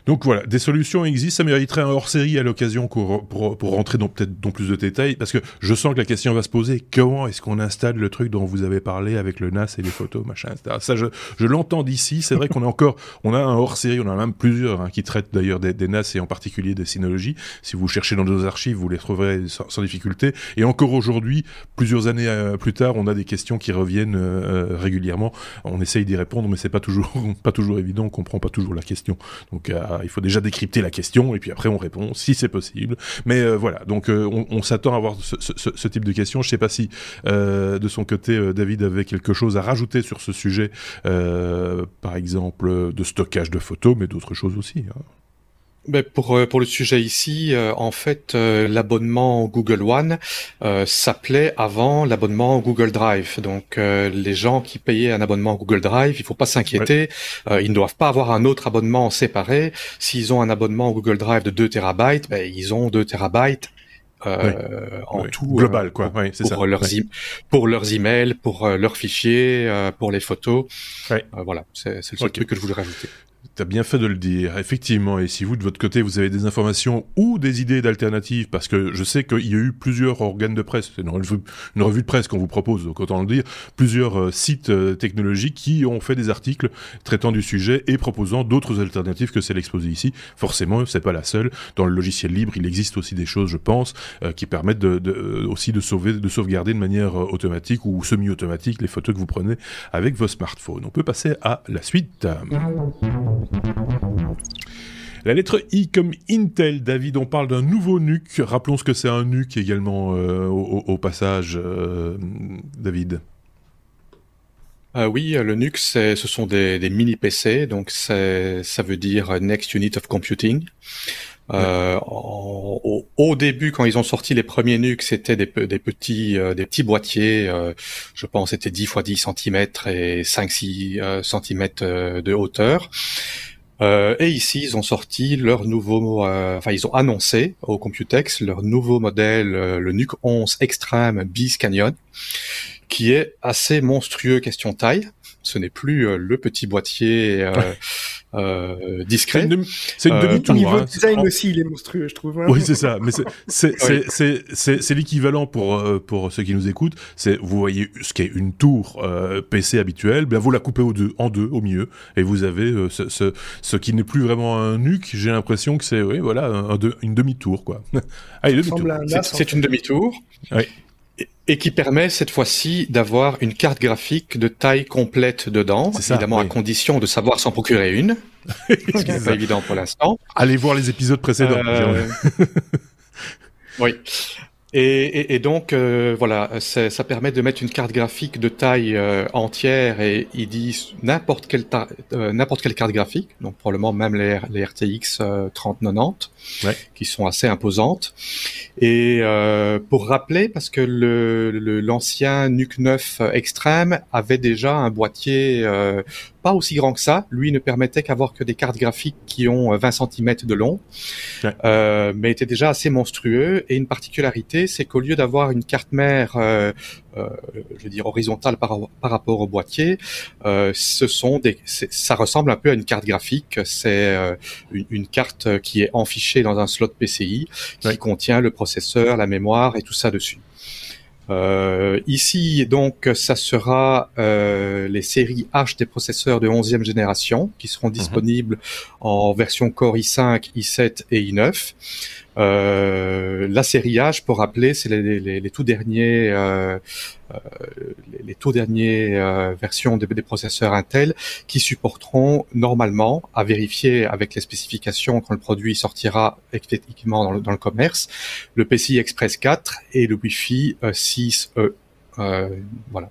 Donc voilà, des solutions existent, ça mériterait un hors-série à l'occasion pour, pour, rentrer dans peut-être dans plus de détails, parce que je sens que la question va se poser, comment est-ce qu'on installe le truc dont vous avez parlé avec le NAS et les photos, machin, etc. Ça, je, je l'entends d'ici, c'est vrai qu'on a encore, on a un hors-série, on a même plusieurs hein, qui traitent d'ailleurs des, NAS et en particulier des Synology. Si vous cherchez dans nos archives, vous les trouverez sans, difficulté. Et encore aujourd'hui, plusieurs années euh, plus tard, on a des questions qui reviennent euh, euh régulièrement. On essaye d'y répondre, mais c'est pas toujours, pas toujours évident, on comprend pas toujours la question. Euh, il faut déjà décrypter la question et puis après on répond si c'est possible. Mais euh, voilà, donc euh, on, s'attend à avoir ce, type de questions. Je sais pas si de son côté David avait quelque chose à rajouter sur ce sujet, par exemple de stockage de photos, mais d'autres choses aussi. Hein. Ben pour euh, pour le sujet ici, euh, en fait, euh, l'abonnement Google One euh, s'appelait avant l'abonnement Google Drive. Donc les gens qui payaient un abonnement Google Drive, il faut pas s'inquiéter, ouais. ils ne doivent pas avoir un autre abonnement séparé. S'ils ont un abonnement Google Drive de 2 terabytes, ben, ils ont 2 terabytes euh, oui. en oui. tout global quoi oui, pour, ça. leurs oui. pour leurs emails pour euh, leurs fichiers euh, pour les photos voilà c'est le seul okay. truc que je voulais rajouter T'as bien fait de le dire, effectivement. Et si vous, de votre côté, vous avez des informations ou des idées d'alternatives, parce que je sais qu'il y a eu plusieurs organes de presse, c'est une revue, une revue de presse qu'on vous propose, donc autant le dire, plusieurs euh, sites euh, technologiques qui ont fait des articles traitant du sujet et proposant d'autres alternatives que celles exposées ici. Forcément, c'est pas la seule. Dans le logiciel libre, il existe aussi des choses, je pense, euh, qui permettent de, de, aussi de sauver, de sauvegarder de manière automatique ou semi-automatique les photos que vous prenez avec vos smartphones. On peut passer à la suite. La lettre I comme Intel, David, on parle d'un nouveau NUC. Rappelons ce que c'est un NUC également euh, au, passage, euh, David. Euh, oui, le NUC, ce sont des, des, mini PC, donc ça veut dire Next Unit of Computing. Euh, au, au, début, quand ils ont sorti les premiers NUC, c'était des, des, petits, euh, des petits boîtiers. Euh, je pense c'était 10 x 10 cm et 5-6 cm de hauteur. Euh, et ici, ils ont sorti leur nouveau, euh, enfin, ils ont annoncé au Computex leur nouveau modèle, euh, le NUC 11 Extreme Beast Canyon, qui est assez monstrueux question taille. Ce n'est plus euh, le petit boîtier euh, euh, discret. C'est une, demi-tour. Au niveau hein. design aussi, il est monstrueux, je trouve. Hein. Oui, c'est ça. Mais c'est l'équivalent pour pour ceux qui nous écoutent. C'est vous voyez ce qui est une tour PC habituelle, bien vous la coupez au deux, en deux au milieu, et vous avez ce, ce, ce qui n'est plus vraiment un nuque. J'ai l'impression que c'est oui, voilà, un, une demi-tour quoi. ah, demi c'est une demi-tour. Oui et qui permet cette fois-ci d'avoir une carte graphique de taille complète dedans, ça, évidemment oui. à condition de savoir s'en procurer une, ce qui n'est pas évident pour l'instant. Allez voir les épisodes précédents. Euh... oui. Et, et, et, donc euh, voilà, ça permet de mettre une carte graphique de taille euh, entière et ils disent n'importe quelle euh, n'importe quelle carte graphique, donc probablement même les, les RTX 3090, ouais. qui sont assez imposantes. Et euh, pour rappeler, parce que l'ancien le, NUC 9 Extreme avait déjà un boîtier pas aussi grand que ça. Lui ne permettait qu'avoir que des cartes graphiques qui ont 20 cm de long, ouais. euh, mais était déjà assez monstrueux. Et une particularité, c'est qu'au lieu d'avoir une carte mère, euh, euh, je veux dire horizontale par, par rapport au boîtier, euh, ce sont des, ça ressemble un peu à une carte graphique. C'est euh, une, une, carte qui est enfichée dans un slot PCI qui ouais. contient le processeur, la mémoire et tout ça dessus. Euh, ici, donc, ça sera euh, les séries H des processeurs de 11e génération qui seront disponibles mm -hmm. en version Core i5, i7 et i9. Euh, la série H, pour rappeler, c'est les, les, les, tout derniers, euh, euh, les, les, tout derniers euh, versions des, des, processeurs Intel qui supporteront normalement, à vérifier avec les spécifications quand le produit sortira effectivement dans le, dans le commerce, le PCI Express 4 et le Wi-Fi 6E. voilà,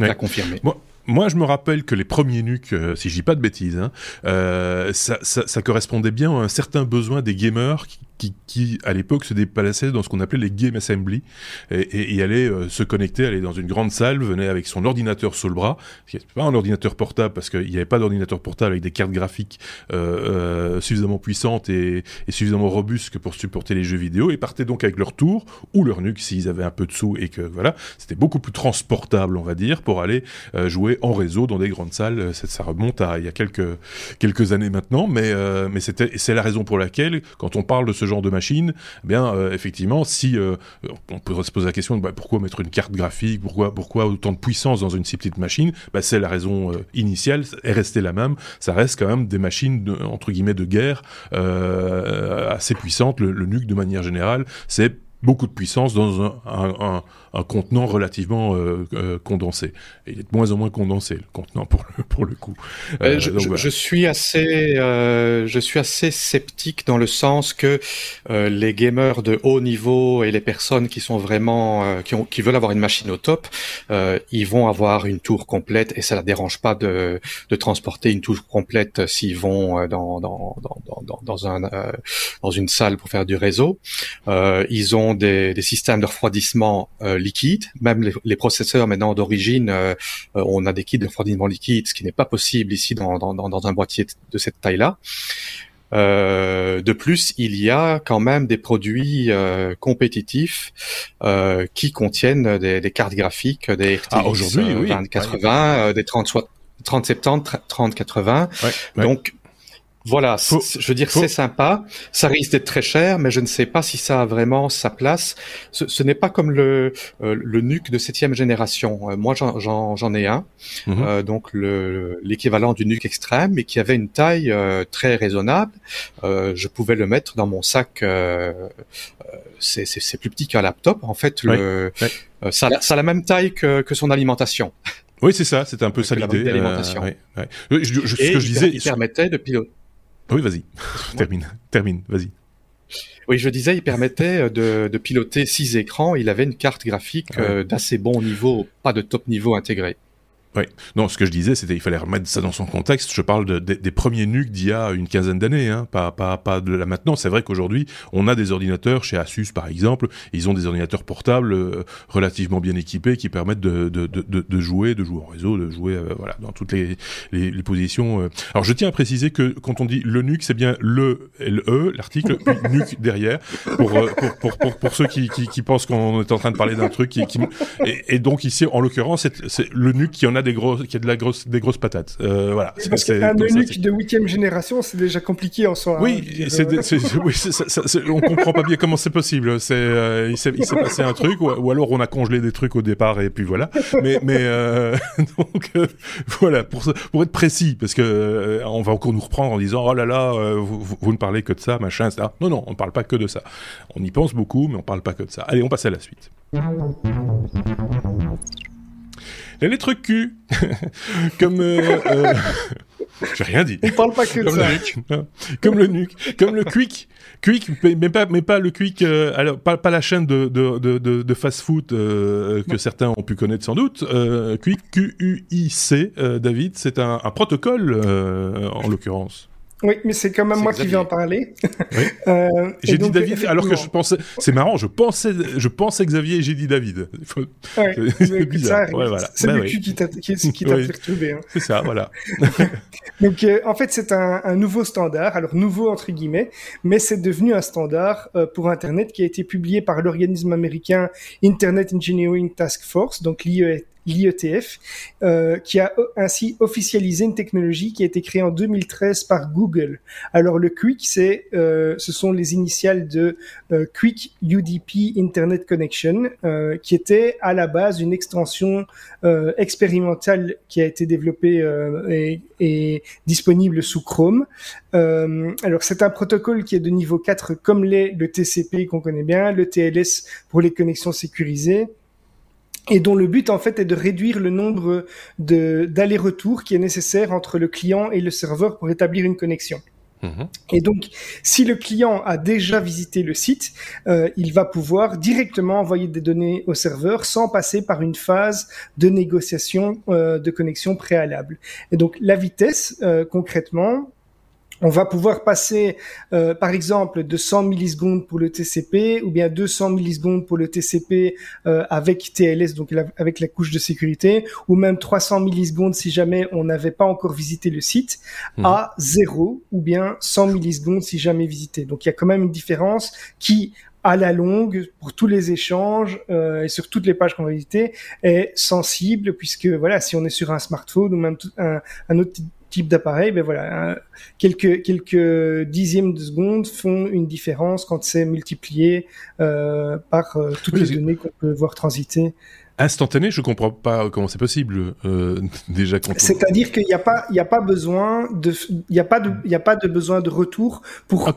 ouais. à confirmer. Moi moi, je me rappelle que les premiers NUC, euh, si je dis pas de bêtises, hein, euh, ça, ça, ça, correspondait bien à un certain besoin des gamers qui, qui, qui à l'époque se déplaçait dans ce qu'on appelait les game assembly et, et, allait euh, se connecter, aller dans une grande salle, venait avec son ordinateur sous le bras, pas un ordinateur portable parce qu'il n'y avait pas d'ordinateur portable avec des cartes graphiques euh, euh, suffisamment puissantes et, et, suffisamment robustes pour supporter les jeux vidéo et partaient donc avec leur tour ou leur nuque s'ils avaient un peu de sous et que voilà, c'était beaucoup plus transportable on va dire pour aller euh, jouer en réseau dans des grandes salles. Ça, remonte à il y a quelques quelques années maintenant, mais mais c'était c'est la raison pour laquelle quand on parle de ce genre de machine, eh bien euh, effectivement, si euh, on peut se poser la question de bah, pourquoi mettre une carte graphique, pourquoi autant de puissance dans une si petite machine, bah, c'est la raison euh, initiale est restée la même. Ça reste quand même des machines de, entre guillemets de guerre assez puissantes. Le, le de manière générale, c'est beaucoup de puissance dans un, un, un, un contenant relativement euh, euh, condensé. Et il est de moins en moins condensé le contenant pour le, pour le coup. Euh, je, donc, voilà. je, suis assez euh, je suis assez sceptique dans le sens que euh, les gamers de haut niveau et les personnes qui sont vraiment qui, ont, qui veulent avoir une machine au top, ils vont avoir une tour complète et ça la dérange pas de, de transporter une tour complète s'ils vont dans dans, dans, dans, dans un dans une salle pour faire du réseau. ils ont des, des systèmes de refroidissement euh, liquide. Même les, les processeurs maintenant d'origine, euh, on a des kits de refroidissement liquide, ce qui n'est pas possible ici dans, dans, dans, un boîtier de cette taille-là. Euh, de plus, il y a quand même des produits euh, compétitifs euh, qui contiennent des, des, cartes graphiques, des RTX ah, aujourd'hui, oui. 2080, ouais. des 30, 3070, 3080. Ouais, Donc voilà, faut, je veux dire, c'est sympa. Ça risque d'être très cher, mais je ne sais pas si ça a vraiment sa place. Ce, ce n'est pas comme le, euh, le NUC de septième génération. Euh, moi, j'en ai un, mm -hmm. euh, donc l'équivalent du NUC extrême, mais qui avait une taille euh, très raisonnable. Euh, je pouvais le mettre dans mon sac. c'est plus petit qu'un laptop. En fait, le, oui. Ça, ça, a la même taille que, que son alimentation. Oui, c'est ça. C'était un peu ça l'idée. Ouais, ouais. Je, je, ce que je disais, il permettait de piloter. Oui, vas-y. termine, termine, vas-y. Oui, je disais, il permettait de, de, piloter six écrans. Il avait une carte graphique ouais. euh, d'assez bon niveau, pas de top niveau intégré. Oui, non, ce que je disais, c'était qu'il fallait remettre ça dans son contexte. Je parle de, de, des premiers NUC d'il y a une quinzaine d'années, hein, pas, pas, pas de là maintenant. C'est vrai qu'aujourd'hui, on a des ordinateurs chez Asus, par exemple. Ils ont des ordinateurs portables euh, relativement bien équipés qui permettent de, de, de, jouer, de jouer en réseau, de jouer euh, voilà dans toutes les, les, les positions. Euh. Alors, je tiens à préciser que quand on dit le NUC, c'est bien le LE, l'article, puis NUC derrière, pour, pour, pour, pour, pour ceux qui, qui, qui pensent qu'on est en train de parler d'un truc qui, qui... Et, et, donc ici, en l'occurrence, c'est le NUC qui en a des gros, qui a de la grosse, des grosses patates. Euh, voilà. Parce qu'un eunuque de huitième génération, c'est déjà compliqué en soi. Oui, hein, c'est, c'est, oui, ça, ça, on comprend pas bien comment c'est possible. C'est, euh, il s'est, passé un truc, ou, ou, alors on a congelé des trucs au départ et puis voilà. Mais, mais euh, donc voilà, pour, pour être précis, parce que on va encore nous reprendre en disant oh là là, vous, vous, ne parlez que de ça, machin, ça. Non, non, on ne parle pas que de ça. On y pense beaucoup, mais on parle pas que de ça. Allez, on passe à la suite. Les lettres Q. comme. Euh, euh... J'ai rien dit. On parle pas que de ça. Le comme le nuque. Comme le quick. Quick, mais pas, mais pas le quick. Euh, alors, pas, pas la chaîne de, de, de, de fast-food euh, que certains ont pu connaître sans doute. Euh, quick, Q-U-I-C, David, c'est un, un, protocole en l'occurrence. Oui, mais c'est quand même moi Xavier. qui viens en parler. Oui. euh, j'ai dit David alors que je pensais. C'est marrant, je pensais, je pensais Xavier et j'ai dit David. Ouais, c'est bizarre. Ouais, voilà. C'est bah, le cul qui t'a oui. perturbé. Hein. C'est ça, voilà. Donc euh, en fait c'est un, un, nouveau standard, alors nouveau entre guillemets, mais c'est devenu un standard euh, pour Internet qui a été publié par l'organisme américain Internet Engineering Task Force, donc l'IET l'IETF, euh, qui a ainsi officialisé une technologie qui a été créée en 2013 par Google. Alors le Quick, c'est, euh, ce sont les initiales de euh, Quick UDP Internet Connection, euh, qui était à la base une extension euh, expérimentale qui a été développée euh, et, et, disponible sous Chrome. alors c'est un protocole qui est de niveau 4 comme les, le TCP qu'on connaît bien, le TLS pour les connexions sécurisées et dont le but en fait est de réduire le nombre de d'allers-retours qui est nécessaire entre le client et le serveur pour établir une connexion. Mmh. Et donc, si le client a déjà visité le site, euh, il va pouvoir directement envoyer des données au serveur sans passer par une phase de négociation euh, de connexion préalable. Et donc, la vitesse, euh, concrètement, on va pouvoir passer, euh, par exemple, de 100 millisecondes pour le TCP ou bien 200 millisecondes pour le TCP euh, avec TLS, donc avec la couche de sécurité, ou même 300 millisecondes si jamais on n'avait pas encore visité le site, mhm. à 0 ou bien 100 millisecondes si jamais visité. Donc il y a quand même une différence qui, à la longue, pour tous les échanges euh, et sur toutes les pages qu'on va visiter, est sensible puisque voilà, si on est sur un smartphone ou même un, un autre type d'appareil, ben voilà, quelques quelques dixièmes de seconde font une différence quand c'est multiplié euh, par euh, toutes les données qu'on peut voir transiter. Instantané, je comprends pas comment c'est possible euh, déjà. C'est-à-dire qu'il n'y a pas, il y a pas besoin de, il a pas de, il y a pas de besoin de retour pour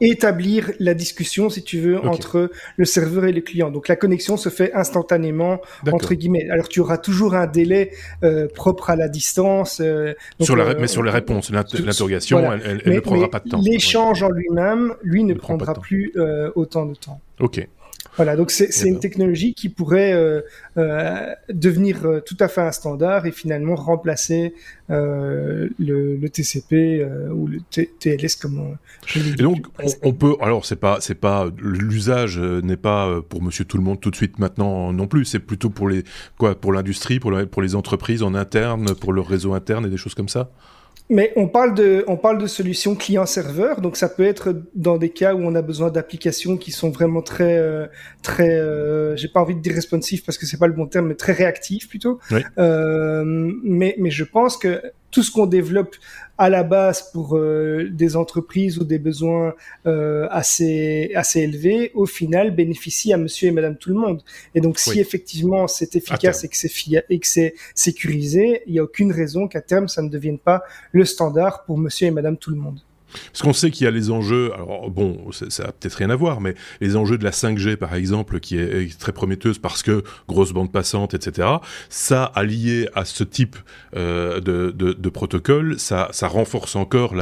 établir la discussion, si tu veux, entre le serveur et le client. Donc la connexion se fait instantanément entre guillemets. Alors tu auras toujours un délai euh, propre à la distance. Euh, sur la, mais sur les réponses, l'interrogation, elle, elle, ne prendra pas de temps. L'échange en lui-même, lui, ne prendra plus autant de temps. Ok. Voilà, donc c'est une technologie qui pourrait euh, euh, devenir euh, tout à fait un standard et finalement remplacer le, le, TCP ou le TLS comme je Et donc on, peut, alors c'est pas c'est pas l'usage n'est pas pour Monsieur Tout le Monde tout de suite maintenant non plus, c'est plutôt pour les quoi pour l'industrie, pour, pour les entreprises en interne, pour leur réseau interne et des choses comme ça? Mais on parle de, on parle de solutions client-serveur, donc ça peut être dans des cas où on a besoin d'applications qui sont vraiment très, euh, très, euh, j'ai pas envie de dire responsive parce que c'est pas le bon terme, mais très réactif plutôt. Euh, mais, mais je pense que tout ce qu'on développe à la base pour euh, des entreprises ou des besoins euh, assez assez élevés, au final bénéficie à Monsieur et Madame tout le monde. Et donc, si effectivement c'est efficace et que c'est et que c'est sécurisé, il n'y a aucune raison qu'à terme ça ne devienne pas le standard pour Monsieur et Madame tout le monde. Parce qu'on sait qu'il y a les enjeux, alors bon, ça, a peut-être rien à voir, mais les enjeux de la 5G par exemple, qui est, très prometteuse parce que grosse bande passante, etc. Ça, allié à ce type euh, de, de, de, protocole, ça, ça renforce encore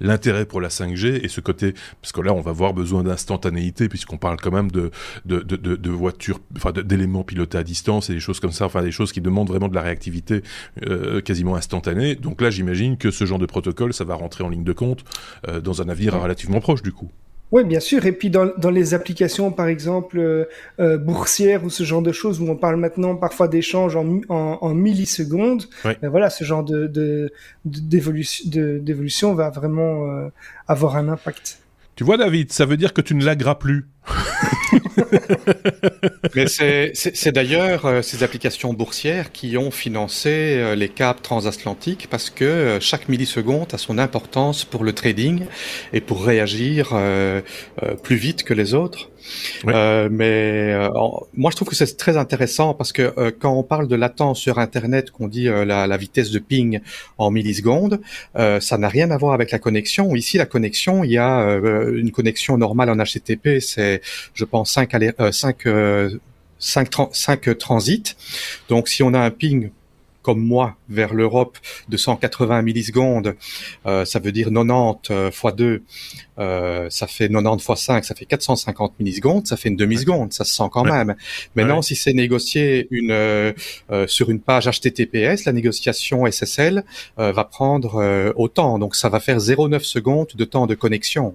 l'intérêt pour la 5G et ce côté, parce que là, on va avoir besoin d'instantanéité puisqu'on parle quand même de, de, de, de voitures, enfin d'éléments pilotés à distance et des choses comme ça, enfin des choses qui demandent vraiment de la réactivité euh, quasiment instantanée. Donc là, j'imagine que ce genre de protocole, ça va rentrer en ligne de compte. Euh, dans un avenir relativement proche du coup. Oui, bien sûr. Et puis dans, dans les applications, par exemple, euh, euh, boursières ou ce genre de choses, où on parle maintenant parfois d'échanges en, en, en, millisecondes, ben voilà, ce genre de, de, d'évolution va vraiment avoir un impact. Tu vois, David, ça veut dire que tu ne lagueras plus. Mais c'est d'ailleurs euh, ces applications boursières qui ont financé euh, les câbles transatlantiques parce que euh, chaque milliseconde a son importance pour le trading et pour réagir plus vite que les autres. Euh, mais euh, moi, je trouve que c'est très intéressant parce que euh, quand on parle de latence sur Internet, qu'on dit la, la, vitesse de ping en millisecondes, ça n'a rien à voir avec la connexion. Ici, la connexion, il y a une connexion normale en HTTP, c'est, je pense, 5, 5, 5, 5 transits. Donc, si on a un ping comme moi vers l'Europe de 180 millisecondes, euh, ça veut dire 90 euh, fois 2, euh, ça fait 90 fois 5, ça fait 450 millisecondes, ça fait une demi-seconde, ça se sent quand même. Maintenant, si c'est négocié une, euh, euh, sur une page HTTPS, la négociation SSL va prendre autant, donc ça va faire 0,9 secondes de temps de connexion.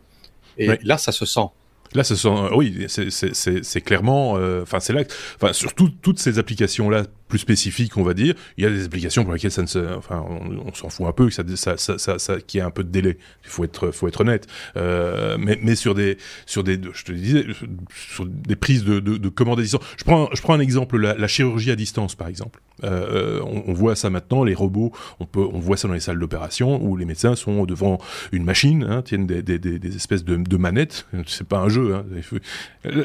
Et là, ça se sent. Là, ce sont, oui, c'est clairement, enfin, c'est là, enfin, surtout toutes ces applications-là plus spécifique, on va dire. Il y a des applications pour lesquelles ça ne se, enfin, on, s'en fout un peu, que ça, ça, ça, ça, ça qu'il y ait un peu de délai. Il faut être, faut être honnête. Euh, mais, mais sur des, sur des, je te disais, sur des prises de, de, de commandes à distance. Je prends, je prends un exemple, la, la chirurgie à distance, par exemple. Euh, on, on, voit ça maintenant, les robots, on peut, on voit ça dans les salles d'opération où les médecins sont devant une machine, hein, tiennent des, des, des, des, espèces de, de manettes. C'est pas un jeu. Hein.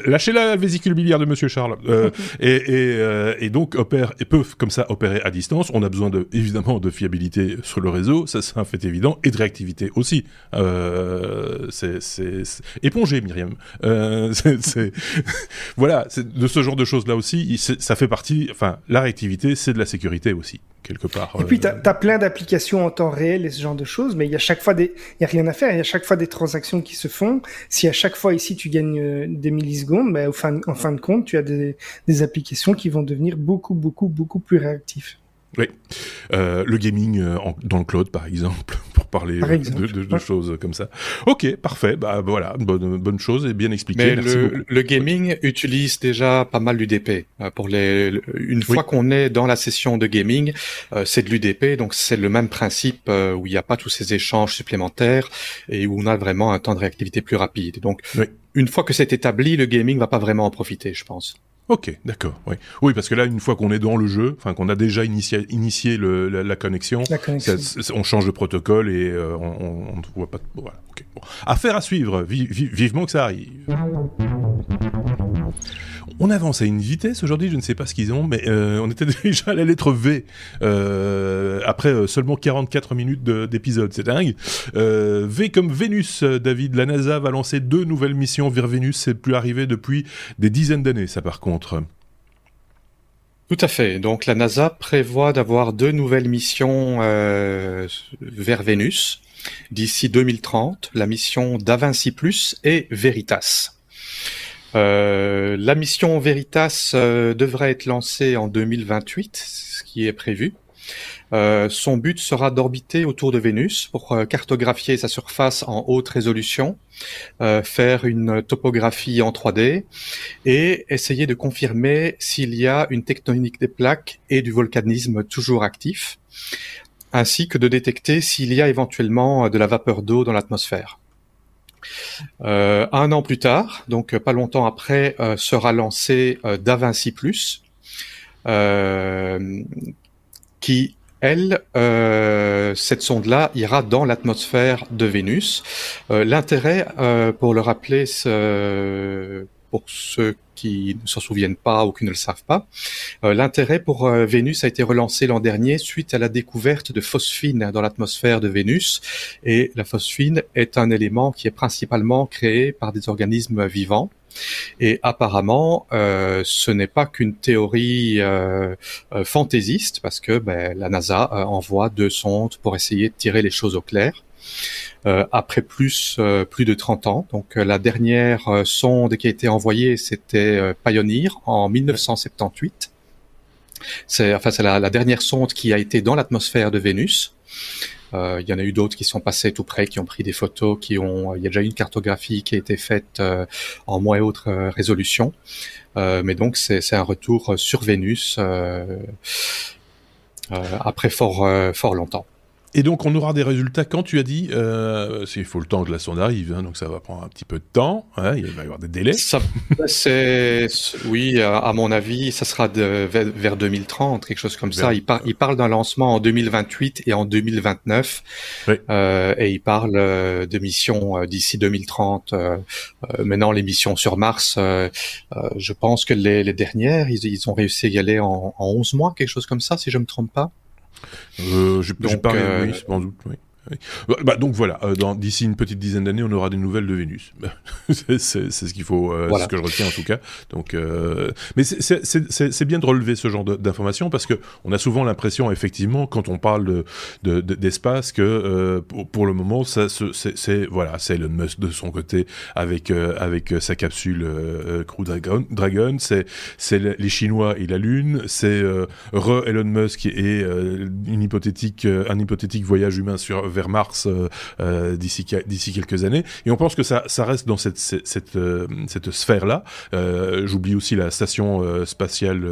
Lâchez la vésicule biliaire de Monsieur Charles. Euh, et, et, euh, et donc opère et peuvent comme ça opérer à distance. On a besoin de, évidemment de fiabilité sur le réseau, ça c'est un fait évident, et de réactivité aussi. Euh, c'est éponger, Myriam. Euh, voilà, de ce genre de choses là aussi, ça fait partie. Enfin, la réactivité, c'est de la sécurité aussi quelque part. Et puis, tu as, euh, plein d'applications en temps réel et ce genre de choses, mais il y a chaque fois des, il y a rien à faire. Il y a chaque fois des transactions qui se font. Si à chaque fois ici tu gagnes euh, des millisecondes, ben, au fin, en fin de compte, tu as des, des applications qui vont devenir beaucoup, beaucoup, beaucoup plus réactives. Oui, euh, le gaming euh, dans le cloud par exemple, parler de, choses comme ça. Ok, parfait. Bah voilà, bonne bonne chose et bien expliqué. Mais le, gaming utilise déjà pas mal l'UDP pour les. Une fois qu'on est dans la session de gaming, c'est de l'UDP, donc c'est le même principe où il n'y a pas tous ces échanges supplémentaires et où on a vraiment un temps de réactivité plus rapide. Donc une fois que c'est établi, le gaming va pas vraiment en profiter, je pense. Ok, d'accord. Oui. oui, parce que là, une fois qu'on est dans le jeu, enfin qu'on a déjà initié, initié le, la, connexion, on change de protocole et euh, on ne voit pas. Voilà. Bon. Affaire à suivre. vivement que ça arrive. On avance à une vitesse aujourd'hui, je ne sais pas ce qu'ils ont, mais euh, on était déjà à la lettre V euh, après euh, seulement 44 minutes d'épisode, c'est dingue. v comme Vénus, David. La NASA va lancer deux nouvelles missions vers Vénus. C'est plus arrivé depuis des dizaines d'années, ça par contre. Tout à fait. Donc la NASA prévoit d'avoir deux nouvelles missions vers Vénus d'ici 2030, la mission d'Avinci Plus et Veritas. Euh, la mission Veritas euh, devrait être lancée en 2028, ce qui est prévu. Euh, son but sera d'orbiter autour de Vénus pour cartographier sa surface en haute résolution, faire une topographie en 3D et essayer de confirmer s'il y a une tectonique des plaques et du volcanisme toujours actif, ainsi que de détecter s'il y a éventuellement de la vapeur d'eau dans l'atmosphère. Euh, un an plus tard, donc pas longtemps après, euh, sera lancé euh, DaVinci Plus, qui elle, cette sonde-là ira dans l'atmosphère de Vénus. L'intérêt, pour le rappeler, pour ceux qui ne s'en souviennent pas ou qui ne le savent pas. Euh, l'intérêt pour euh, Vénus a été relancé l'an dernier suite à la découverte de phosphine dans l'atmosphère de Vénus. Et la phosphine est un élément qui est principalement créé par des organismes vivants. Et apparemment, euh, ce n'est pas qu'une théorie fantaisiste, parce que ben, la NASA envoie deux sondes pour essayer de tirer les choses au clair. Euh, après plus euh, plus de 30 ans. Donc euh, la dernière sonde qui a été envoyée, c'était Pioneer en 1978. C'est enfin c'est la, dernière sonde qui a été dans l'atmosphère de Vénus. il y en a eu d'autres qui sont passés tout près, qui ont pris des photos, qui ont. Il y a déjà une cartographie qui a été faite en moins haute résolution. mais donc c'est un retour sur Vénus après fort fort longtemps. Et donc, on aura des résultats quand tu as dit, euh, il faut le temps que la sonde arrive, hein, donc ça va prendre un petit peu de temps, hein, il va y avoir des délais. Ça, c'est, oui, à, mon avis, ça sera de, vers, 2030, quelque chose comme ça. Il, par, il parle d'un lancement en 2028 et en 2029, euh, et il parle euh, de missions euh, d'ici 2030. Euh, maintenant, les missions sur Mars, je pense que les, les dernières, ils, ils, ont réussi à y aller en, en 11 mois, quelque chose comme ça, si je me trompe pas. Euh, J'ai pas euh, oui, sans doute. Oui. Bah, bah, donc voilà, euh, d'ici une petite dizaine d'années, on aura des nouvelles de Vénus. c'est ce qu'il faut, euh, ce que je retiens en tout cas. Donc, euh, mais c'est bien de relever ce genre d'informations parce que on a souvent l'impression, effectivement, quand on parle d'espace, de, que pour, pour, le moment, ça, c'est voilà, c'est Elon Musk de son côté avec avec sa capsule Crew Dragon, Dragon c'est c'est les Chinois et la Lune, c'est re Elon Musk et une hypothétique un hypothétique voyage humain sur vers Mars euh, euh, d'ici d'ici quelques années. Et on pense que ça, ça reste dans cette cette, cette, euh, sphère là. J'oublie aussi la station spatiale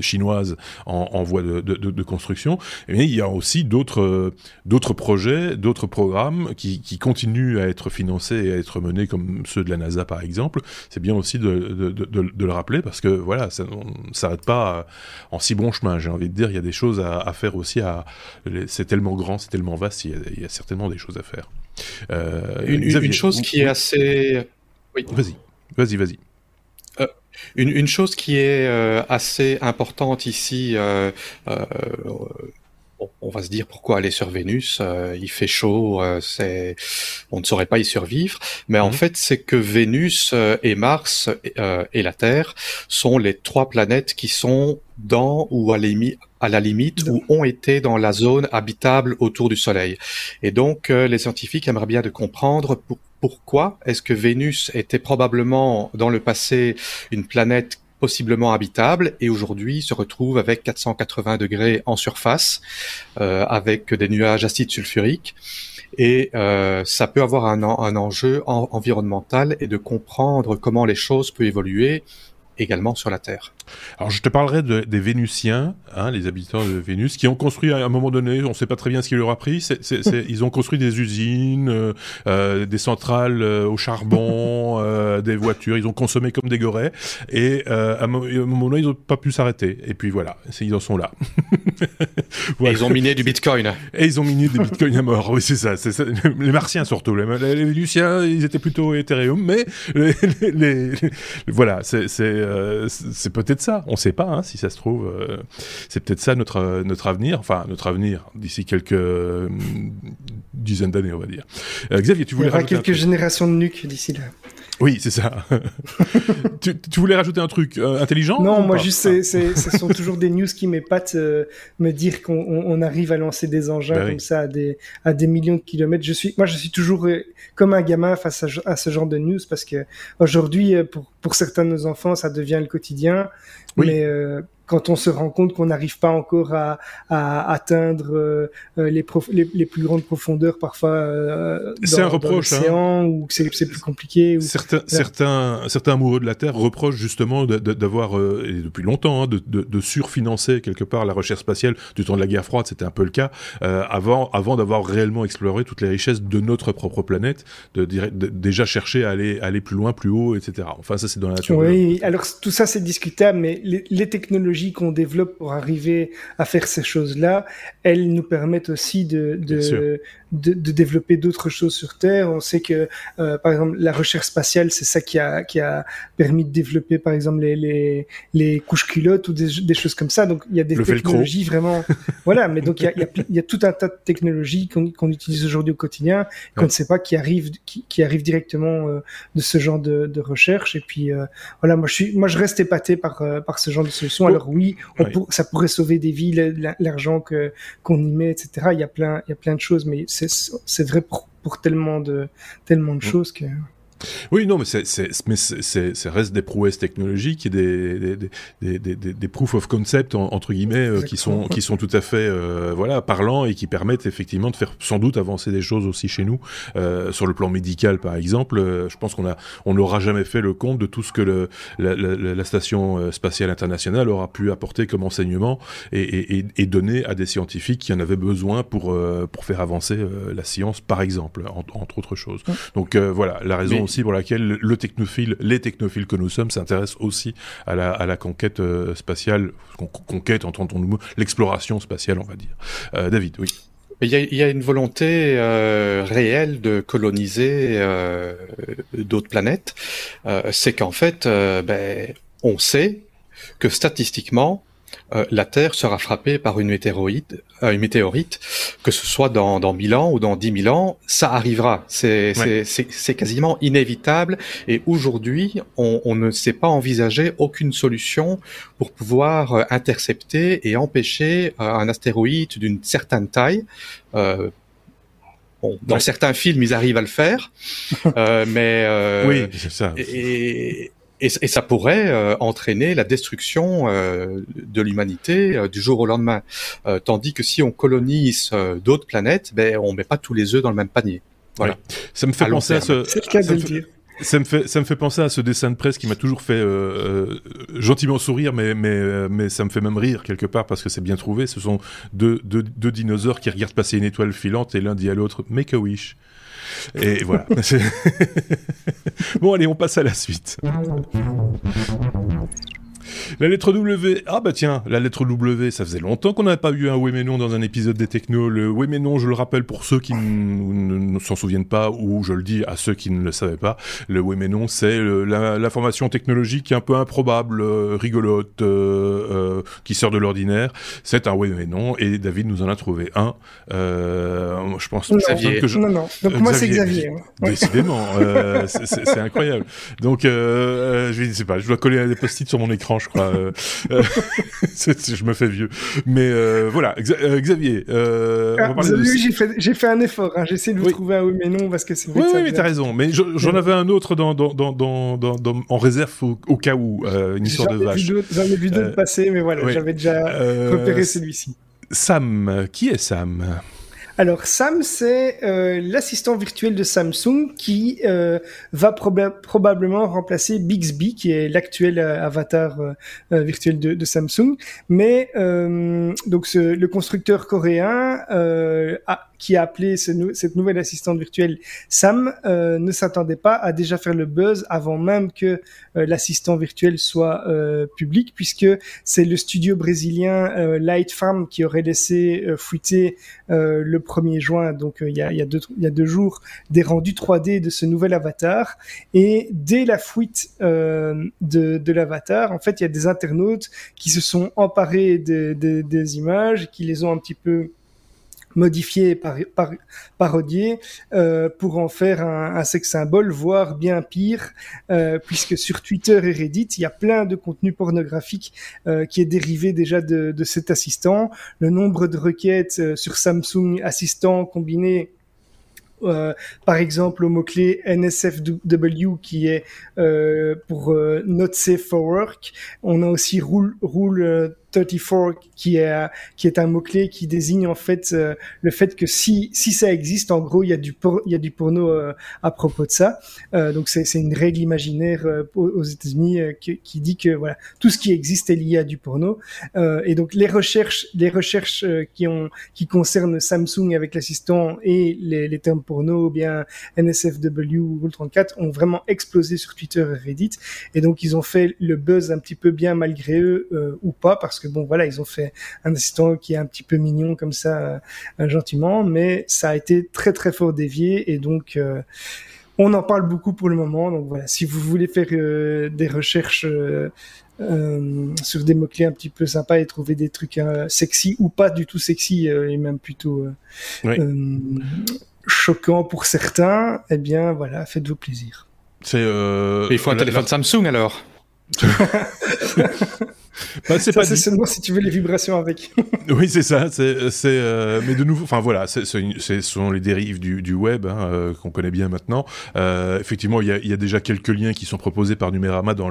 chinoise en, voie de, de, construction. Mais il y a aussi d'autres d'autres projets, d'autres programmes qui, qui continuent à être financés et à être menés comme ceux de la NASA par exemple. C'est bien aussi de, de, le rappeler parce que voilà, ça, on s'arrête pas en si bon chemin. J'ai envie de dire, il y a des choses à, faire aussi. C'est tellement grand, c'est tellement vaste il y, a, certainement des choses à faire. Euh, une, chose qui est assez... Vas-y, vas-y, vas-y. Euh, une, chose qui est euh, assez importante ici, on va se dire pourquoi aller sur Vénus, il fait chaud, c'est, on ne saurait pas y survivre, mais en mhm. fait c'est que Vénus et Mars et la Terre sont les trois planètes qui sont dans ou à, à la limite ou ont été dans la zone habitable autour du Soleil. Et donc euh, les scientifiques aimeraient bien de comprendre pourquoi est-ce que Vénus était probablement dans le passé une planète possiblement habitable et aujourd'hui se retrouve avec 480 degrés en surface, euh, avec des nuages acides sulfuriques. Et euh, ça peut avoir un, un enjeu environnemental et de comprendre comment les choses peuvent évoluer également sur la Terre. Alors je te parlerai de, des Vénusiens, hein, les habitants de Vénus, qui ont construit à un moment donné, on ne sait pas très bien ce qui leur a pris, c ils ont construit des usines, euh, euh, des centrales euh, au charbon, euh, des voitures, ils ont consommé comme des gorées, et euh, à un moment donné, ils n'ont pas pu s'arrêter. Et puis voilà, ils en sont là. voilà. Et ils ont miné du Bitcoin. Et ils ont miné du Bitcoin à mort, oui c'est ça, ça, Les Martiens surtout, les, les, Vénusiens, ils étaient plutôt Ethereum, mais les, les, voilà, c'est c'est peut-être ça. On ne sait pas hein, si ça se trouve. Euh, c'est peut-être ça notre euh, notre avenir. Enfin, notre avenir d'ici quelques euh, dizaines d'années, on va dire. Xavier, tu voulais Il y aura quelques générations de nuques d'ici là. Oui, c'est ça. tu, voulais rajouter un truc intelligent Non, moi juste, ce sont toujours des news qui m'épatent, me dire qu'on arrive à lancer des engins bah comme ça à des, à des millions de kilomètres. Je suis, moi, je suis toujours comme un gamin face à, ce genre de news parce que aujourd'hui, pour, pour certains de nos enfants, ça devient le quotidien. Mais euh, quand on se rend compte qu'on n'arrive pas encore à, à atteindre euh, les, les, les, plus grandes profondeurs parfois euh, c'est un reproche hein. ou que c'est plus compliqué ou... certains certains certains amoureux de la terre reprochent justement d'avoir euh, et depuis longtemps hein, de, de, de, surfinancer quelque part la recherche spatiale du temps de la guerre froide c'était un peu le cas euh, avant avant d'avoir réellement exploré toutes les richesses de notre propre planète de, de déjà chercher à aller aller plus loin plus haut etc enfin ça c'est dans la nature oui alors tout ça c'est discutable mais les, les technologies qu'on développe pour arriver à faire ces choses-là, elles nous permettent aussi de, de, de, de développer d'autres choses sur Terre. On sait que, euh, par exemple, la recherche spatiale, c'est ça qui a, qui a permis de développer, par exemple, les, les, les couches culottes ou des, des choses comme ça. Donc, il y a des technologies vraiment... voilà, mais donc il y a, il y a, tout un tas de technologies qu'on utilise aujourd'hui au quotidien, qu'on ne sait pas qui arrivent, qui, qui arrivent directement euh, de ce genre de, de recherche. Et puis, euh, voilà, moi je, suis, moi, je reste épaté par, par ce genre de solution. Alors oui, on ça pourrait sauver des vies, l'argent que qu'on y met, etc. Il y a plein, il y a plein de choses, mais c'est c'est vrai pour, pour, tellement de tellement de mm. choses que oui, non, mais c'est, mais c'est, ça reste des prouesses technologiques et des, des, des, des, des proof of concept, entre guillemets, euh, qui, sont, qui sont tout à fait euh, voilà, parlants et qui permettent effectivement de faire sans doute avancer des choses aussi chez nous. Euh, sur le plan médical, par exemple, euh, je pense qu'on a, on n'aura jamais fait le compte de tout ce que le, la, la, la, Station spatiale internationale aura pu apporter comme enseignement et, et, et donner à des scientifiques qui en avaient besoin pour, pour faire avancer la science, par exemple, entre autres choses. Donc voilà, la raison pour laquelle le technophile, les technophiles que nous sommes s'intéressent aussi à la, conquête euh, spatiale, conquête, entendons-nous, l'exploration spatiale, on va dire. Euh, David, oui. Il y, a, une volonté euh, réelle de coloniser d'autres planètes. C'est qu'en fait, ben, on sait que statistiquement, euh, la Terre sera frappée par une météorite, euh, une météorite, que ce soit dans, dans 1000 ans ou dans 10 000 ans, ça arrivera. C'est c'est quasiment inévitable. Et aujourd'hui, on, on, ne sait pas envisager aucune solution pour pouvoir euh, intercepter et empêcher un astéroïde d'une certaine taille. Bon, dans certains films, ils arrivent à le faire, euh, mais euh, oui, c'est ça. Et, et, et, ça pourrait euh, entraîner la destruction euh, de l'humanité euh, du jour au lendemain. tandis que si on colonise d'autres planètes, ben on met pas tous les œufs dans le même panier. Voilà. Ça me fait penser à ce. Ça me, fait, ça me fait penser à ce dessin de presse qui m'a toujours fait euh, gentiment sourire, mais, mais, mais ça me fait même rire quelque part parce que c'est bien trouvé. Ce sont deux, deux, deux, dinosaures qui regardent passer une étoile filante et l'un dit à l'autre Make a wish. Et voilà. bon, allez, on passe à la suite. La lettre W. Ah bah tiens, la lettre W, ça faisait longtemps qu'on n'avait pas eu un oui mais non dans un épisode des technos. Le oui mais non, je le rappelle pour ceux qui ne s'en souviennent pas, ou je le dis à ceux qui ne le savaient pas, le oui mais non, c'est l'information technologique un peu improbable, euh, rigolote, euh, euh, qui sort de l'ordinaire. C'est un oui mais non, et David nous en a trouvé un. je pense non, Xavier. Que je... Non, non. Donc moi c'est Xavier. Décidément, c'est incroyable. Donc je ne sais pas, je dois coller des post-it sur mon écran, je crois. je me fais vieux. Mais voilà, Xavier. Ah, j'ai fait, j'ai fait un effort. Hein. J'essaie de vous trouver un oui mais non parce que c'est. Oui, oui, mais t'as raison. Mais j'en avais un autre dans, dans, dans, dans, en réserve au, cas où une histoire de vache. J'en ai vu d'autres passer, mais voilà, j'avais déjà repéré celui-ci. Sam, qui est Sam? Alors Sam, c'est euh, l'assistant virtuel de Samsung qui euh, va probablement remplacer Bixby, qui est l'actuel euh, avatar virtuel de, Samsung. Mais donc le constructeur coréen a qui a appelé cette nouvelle assistante virtuelle Sam euh, ne s'attendait pas à déjà faire le buzz avant même que euh, l'assistant virtuel soit euh, public, puisque c'est le studio brésilien Light Farm qui aurait laissé fuiter le 1er juin, donc il y a, deux, jours, des rendus 3D de ce nouvel avatar. Et dès la fuite de l'avatar, en fait, il y a des internautes qui se sont emparés des images, qui les ont un petit peu modifié, par, par, parodié, euh, pour en faire un, sex symbole, voire bien pire, euh, puisque sur Twitter et Reddit, il y a plein de contenu pornographique euh, qui est dérivé déjà de, cet assistant. Le nombre de requêtes sur Samsung Assistant combiné par exemple au mot-clé NSFW qui est pour Not Safe for Work. On a aussi Rule, rule 34 qui est qui est un mot clé qui désigne en fait euh, le fait que si si ça existe en gros il y a du il y a du porno euh, à propos de ça. Euh, donc c'est c'est une règle imaginaire aux États-Unis qui, qui, dit que voilà tout ce qui existe est lié à du porno. Et donc les recherches les recherches qui ont qui concernent Samsung avec l'assistant et les, les termes porno ou bien NSFW ou Rule 34 ont vraiment explosé sur Twitter et Reddit. Et donc ils ont fait le buzz un petit peu bien malgré eux ou pas parce que que bon voilà ils ont fait un assistant qui est un petit peu mignon comme ça euh, gentiment mais ça a été très très fort dévié et donc euh, on en parle beaucoup pour le moment donc voilà si vous voulez faire euh, des recherches sur des mots-clés un petit peu sympas et trouver des trucs sexy ou pas du tout sexy et même plutôt choquants pour certains, eh bien voilà, faites-vous plaisir. C'est il faut un téléphone Samsung alors. Bah, c'est pas seulement si tu veux les vibrations avec. oui, c'est ça. C'est, euh, mais de nouveau, enfin voilà, c'est, ce sont les dérives du, du web hein, euh, qu'on connaît bien maintenant. Euh, effectivement, il y a, y a, déjà quelques liens qui sont proposés par Numérama dans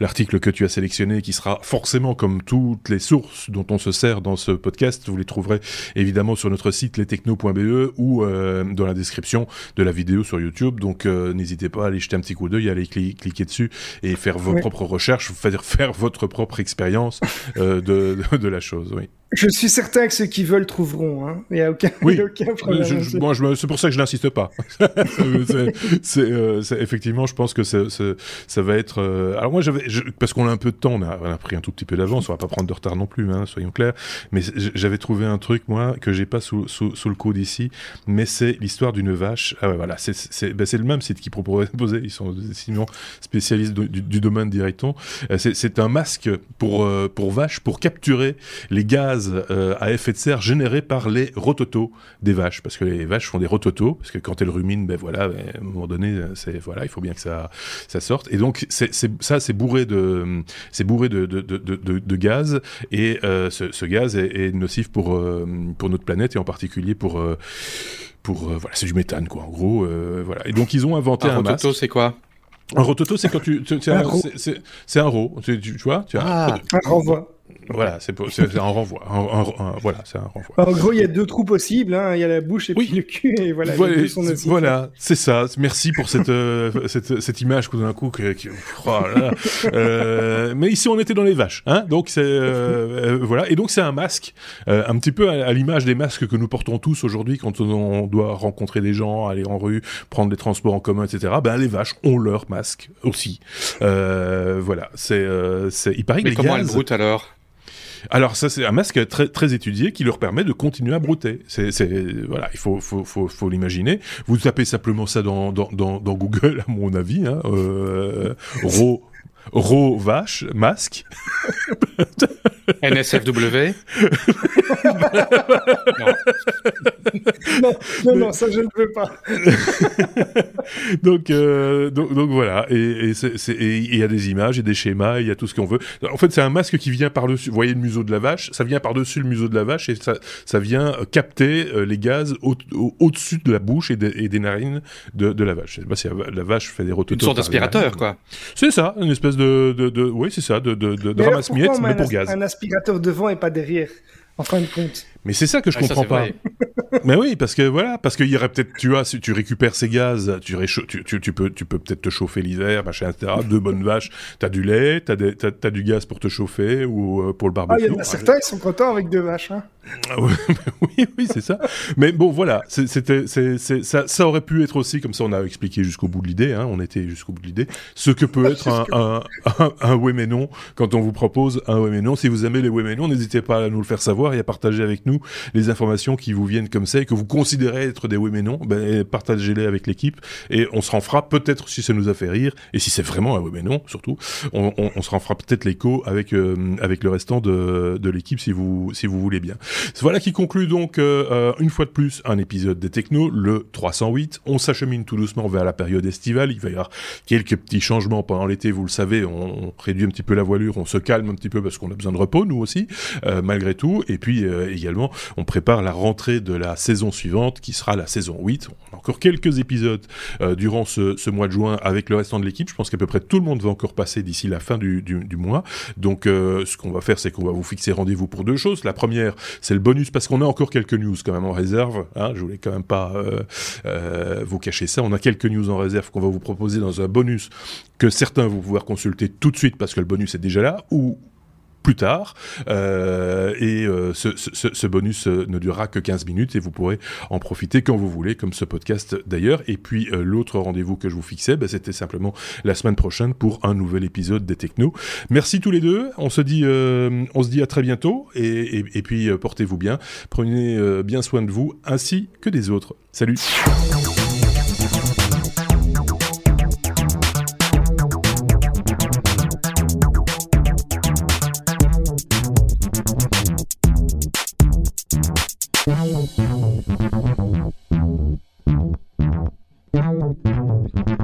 l'article que tu as sélectionné, qui sera forcément comme toutes les sources dont on se sert dans ce podcast. Vous les trouverez évidemment sur notre site lestechno.be ou dans la description de la vidéo sur YouTube. Donc n'hésitez pas à aller jeter un petit coup d'œil, à aller cliquer dessus et faire vos propres recherches, faire, faire votre propre expérience expérience euh, de, de, la chose, oui. Je suis certain que ceux qui veulent trouveront. Hein. Il n'y a aucun, oui. aucun problème. Je, c'est pour ça que je n'insiste pas. c'est, euh, effectivement, je pense que ça va être. Euh, alors moi, j'avais, parce qu'on a un peu de temps, on a, on a pris un tout petit peu d'avance. On va pas prendre de retard non plus, hein, soyons clairs. Mais j'avais trouvé un truc moi que j'ai pas sous, sous, sous, le coude ici, mais c'est l'histoire d'une vache. Ah ouais, voilà, c'est c'est ben le même site qui proposait. Ils sont sinon spécialistes du, du, domaine directement. Euh, c'est un masque pour pour vaches pour capturer les gaz euh, à effet de serre généré par les rototos des vaches, parce que les vaches font des rototos, parce que quand elles ruminent, ben voilà, ben, à un moment donné, c'est voilà, il faut bien que ça ça sorte. Et donc c'est ça, c'est bourré de c'est bourré de, de, de, de, gaz, et euh, ce, ce, gaz est, nocif pour euh, pour notre planète et en particulier pour pour voilà, c'est du méthane quoi, en gros, voilà. Et donc ils ont inventé un, un rototo, c'est quoi? Un rototo, c'est quand tu, c'est un, un, ro, tu, tu, vois, tu ah, un renvoi. Voilà, c'est un renvoi. voilà, c'est un renvoi. En gros, il y a deux trous possibles. Hein. Il y a la bouche et puis le cul. Et voilà, voilà, c'est ça. Merci pour cette, euh, cette, cette, image que d'un coup. Que, oh euh, mais ici, on était dans les vaches. Hein donc, c'est euh, voilà. Et donc, c'est un masque, un petit peu à, l'image des masques que nous portons tous aujourd'hui quand on, doit rencontrer des gens, aller en rue, prendre des transports en commun, etc. Ben, les vaches ont leur masque aussi. voilà. C'est, c'est. Il paraît mais comment elles broutent alors? Alors ça c'est un masque très très étudié qui leur permet de continuer à brouter. C'est voilà, il faut faut faut, faut l'imaginer. Vous tapez simplement ça dans dans dans, dans Google à mon avis, hein, euh, ro ro vache masque. NSFW. non, non, non, ça je ne veux pas. donc, euh, donc, donc, voilà, et il y a des images, et des schémas, il y a tout ce qu'on veut. En fait, c'est un masque qui vient par-dessus, vous voyez le museau de la vache, ça vient par-dessus le museau de la vache, et ça, ça vient capter euh, les gaz au-dessus de la bouche et, des narines de, de, la vache. Je sais pas si la vache fait des rototos. Une sorte d'aspirateur, quoi. C'est ça, une espèce de, de, de oui, c'est ça, de, de, de ramasse-miettes, mais pour gaz. Un aspirateur devant et pas derrière, en fin de compte? Mais c'est ça que je ah, comprends pas. mais oui, parce que voilà, parce qu'il y aurait peut-être, tu vois, si tu récupères ces gaz, tu, tu, tu, peux, tu peux peut-être te chauffer l'hiver, machin, etc. Deux bonnes vaches, t'as du lait, t'as, as, du gaz pour te chauffer ou euh, pour le barbecue. Ah, il y en a certains, ils sont contents avec deux vaches. Hein. oui, oui, c'est ça. Mais bon, voilà, c'était, ça, ça aurait pu être aussi, comme ça, on a expliqué jusqu'au bout de l'idée, hein, on était jusqu'au bout de l'idée, ce que peut être un, un, un, un, oui mais non quand on vous propose un oui mais non. Si vous aimez les oui mais non, n'hésitez pas à nous le faire savoir et à partager avec nous les informations qui vous viennent comme ça et que vous considérez être des oui mais non, ben, partagez-les avec l'équipe et on se fera peut-être si ça nous a fait rire et si c'est vraiment un oui mais non surtout, on, on, se fera peut-être l'écho avec euh, avec le restant de, de l'équipe si vous si vous voulez bien. Voilà qui conclut donc euh, euh, une fois de plus un épisode des Technos, le 308. On s'achemine tout doucement vers la période estivale. Il va y avoir quelques petits changements pendant l'été, vous le savez. On, réduit un petit peu la voilure, on se calme un petit peu parce qu'on a besoin de repos nous aussi, malgré tout. Et puis également on prépare la rentrée de la saison suivante, qui sera la saison 8. On a encore quelques épisodes euh, durant ce, mois de juin avec le restant de l'équipe. Je pense qu'à peu près tout le monde va encore passer d'ici la fin du, mois. Donc, euh, ce qu'on va faire, c'est qu'on va vous fixer rendez-vous pour deux choses. La première, c'est le bonus, parce qu'on a encore quelques news quand même en réserve. Hein, je voulais quand même pas euh, vous cacher ça. On a quelques news en réserve qu'on va vous proposer dans un bonus que certains vont pouvoir consulter tout de suite parce que le bonus est déjà là, plus tard. Euh, et euh, ce, bonus euh, ne durera que 15 minutes et vous pourrez en profiter quand vous voulez, comme ce podcast d'ailleurs. Et puis l'autre rendez-vous que je vous fixais, bah, c'était simplement la semaine prochaine pour un nouvel épisode des Technos. Merci tous les deux. On se dit, on à très bientôt et puis portez-vous bien. Prenez bien soin de vous ainsi que des autres. Salut. Download, download, download.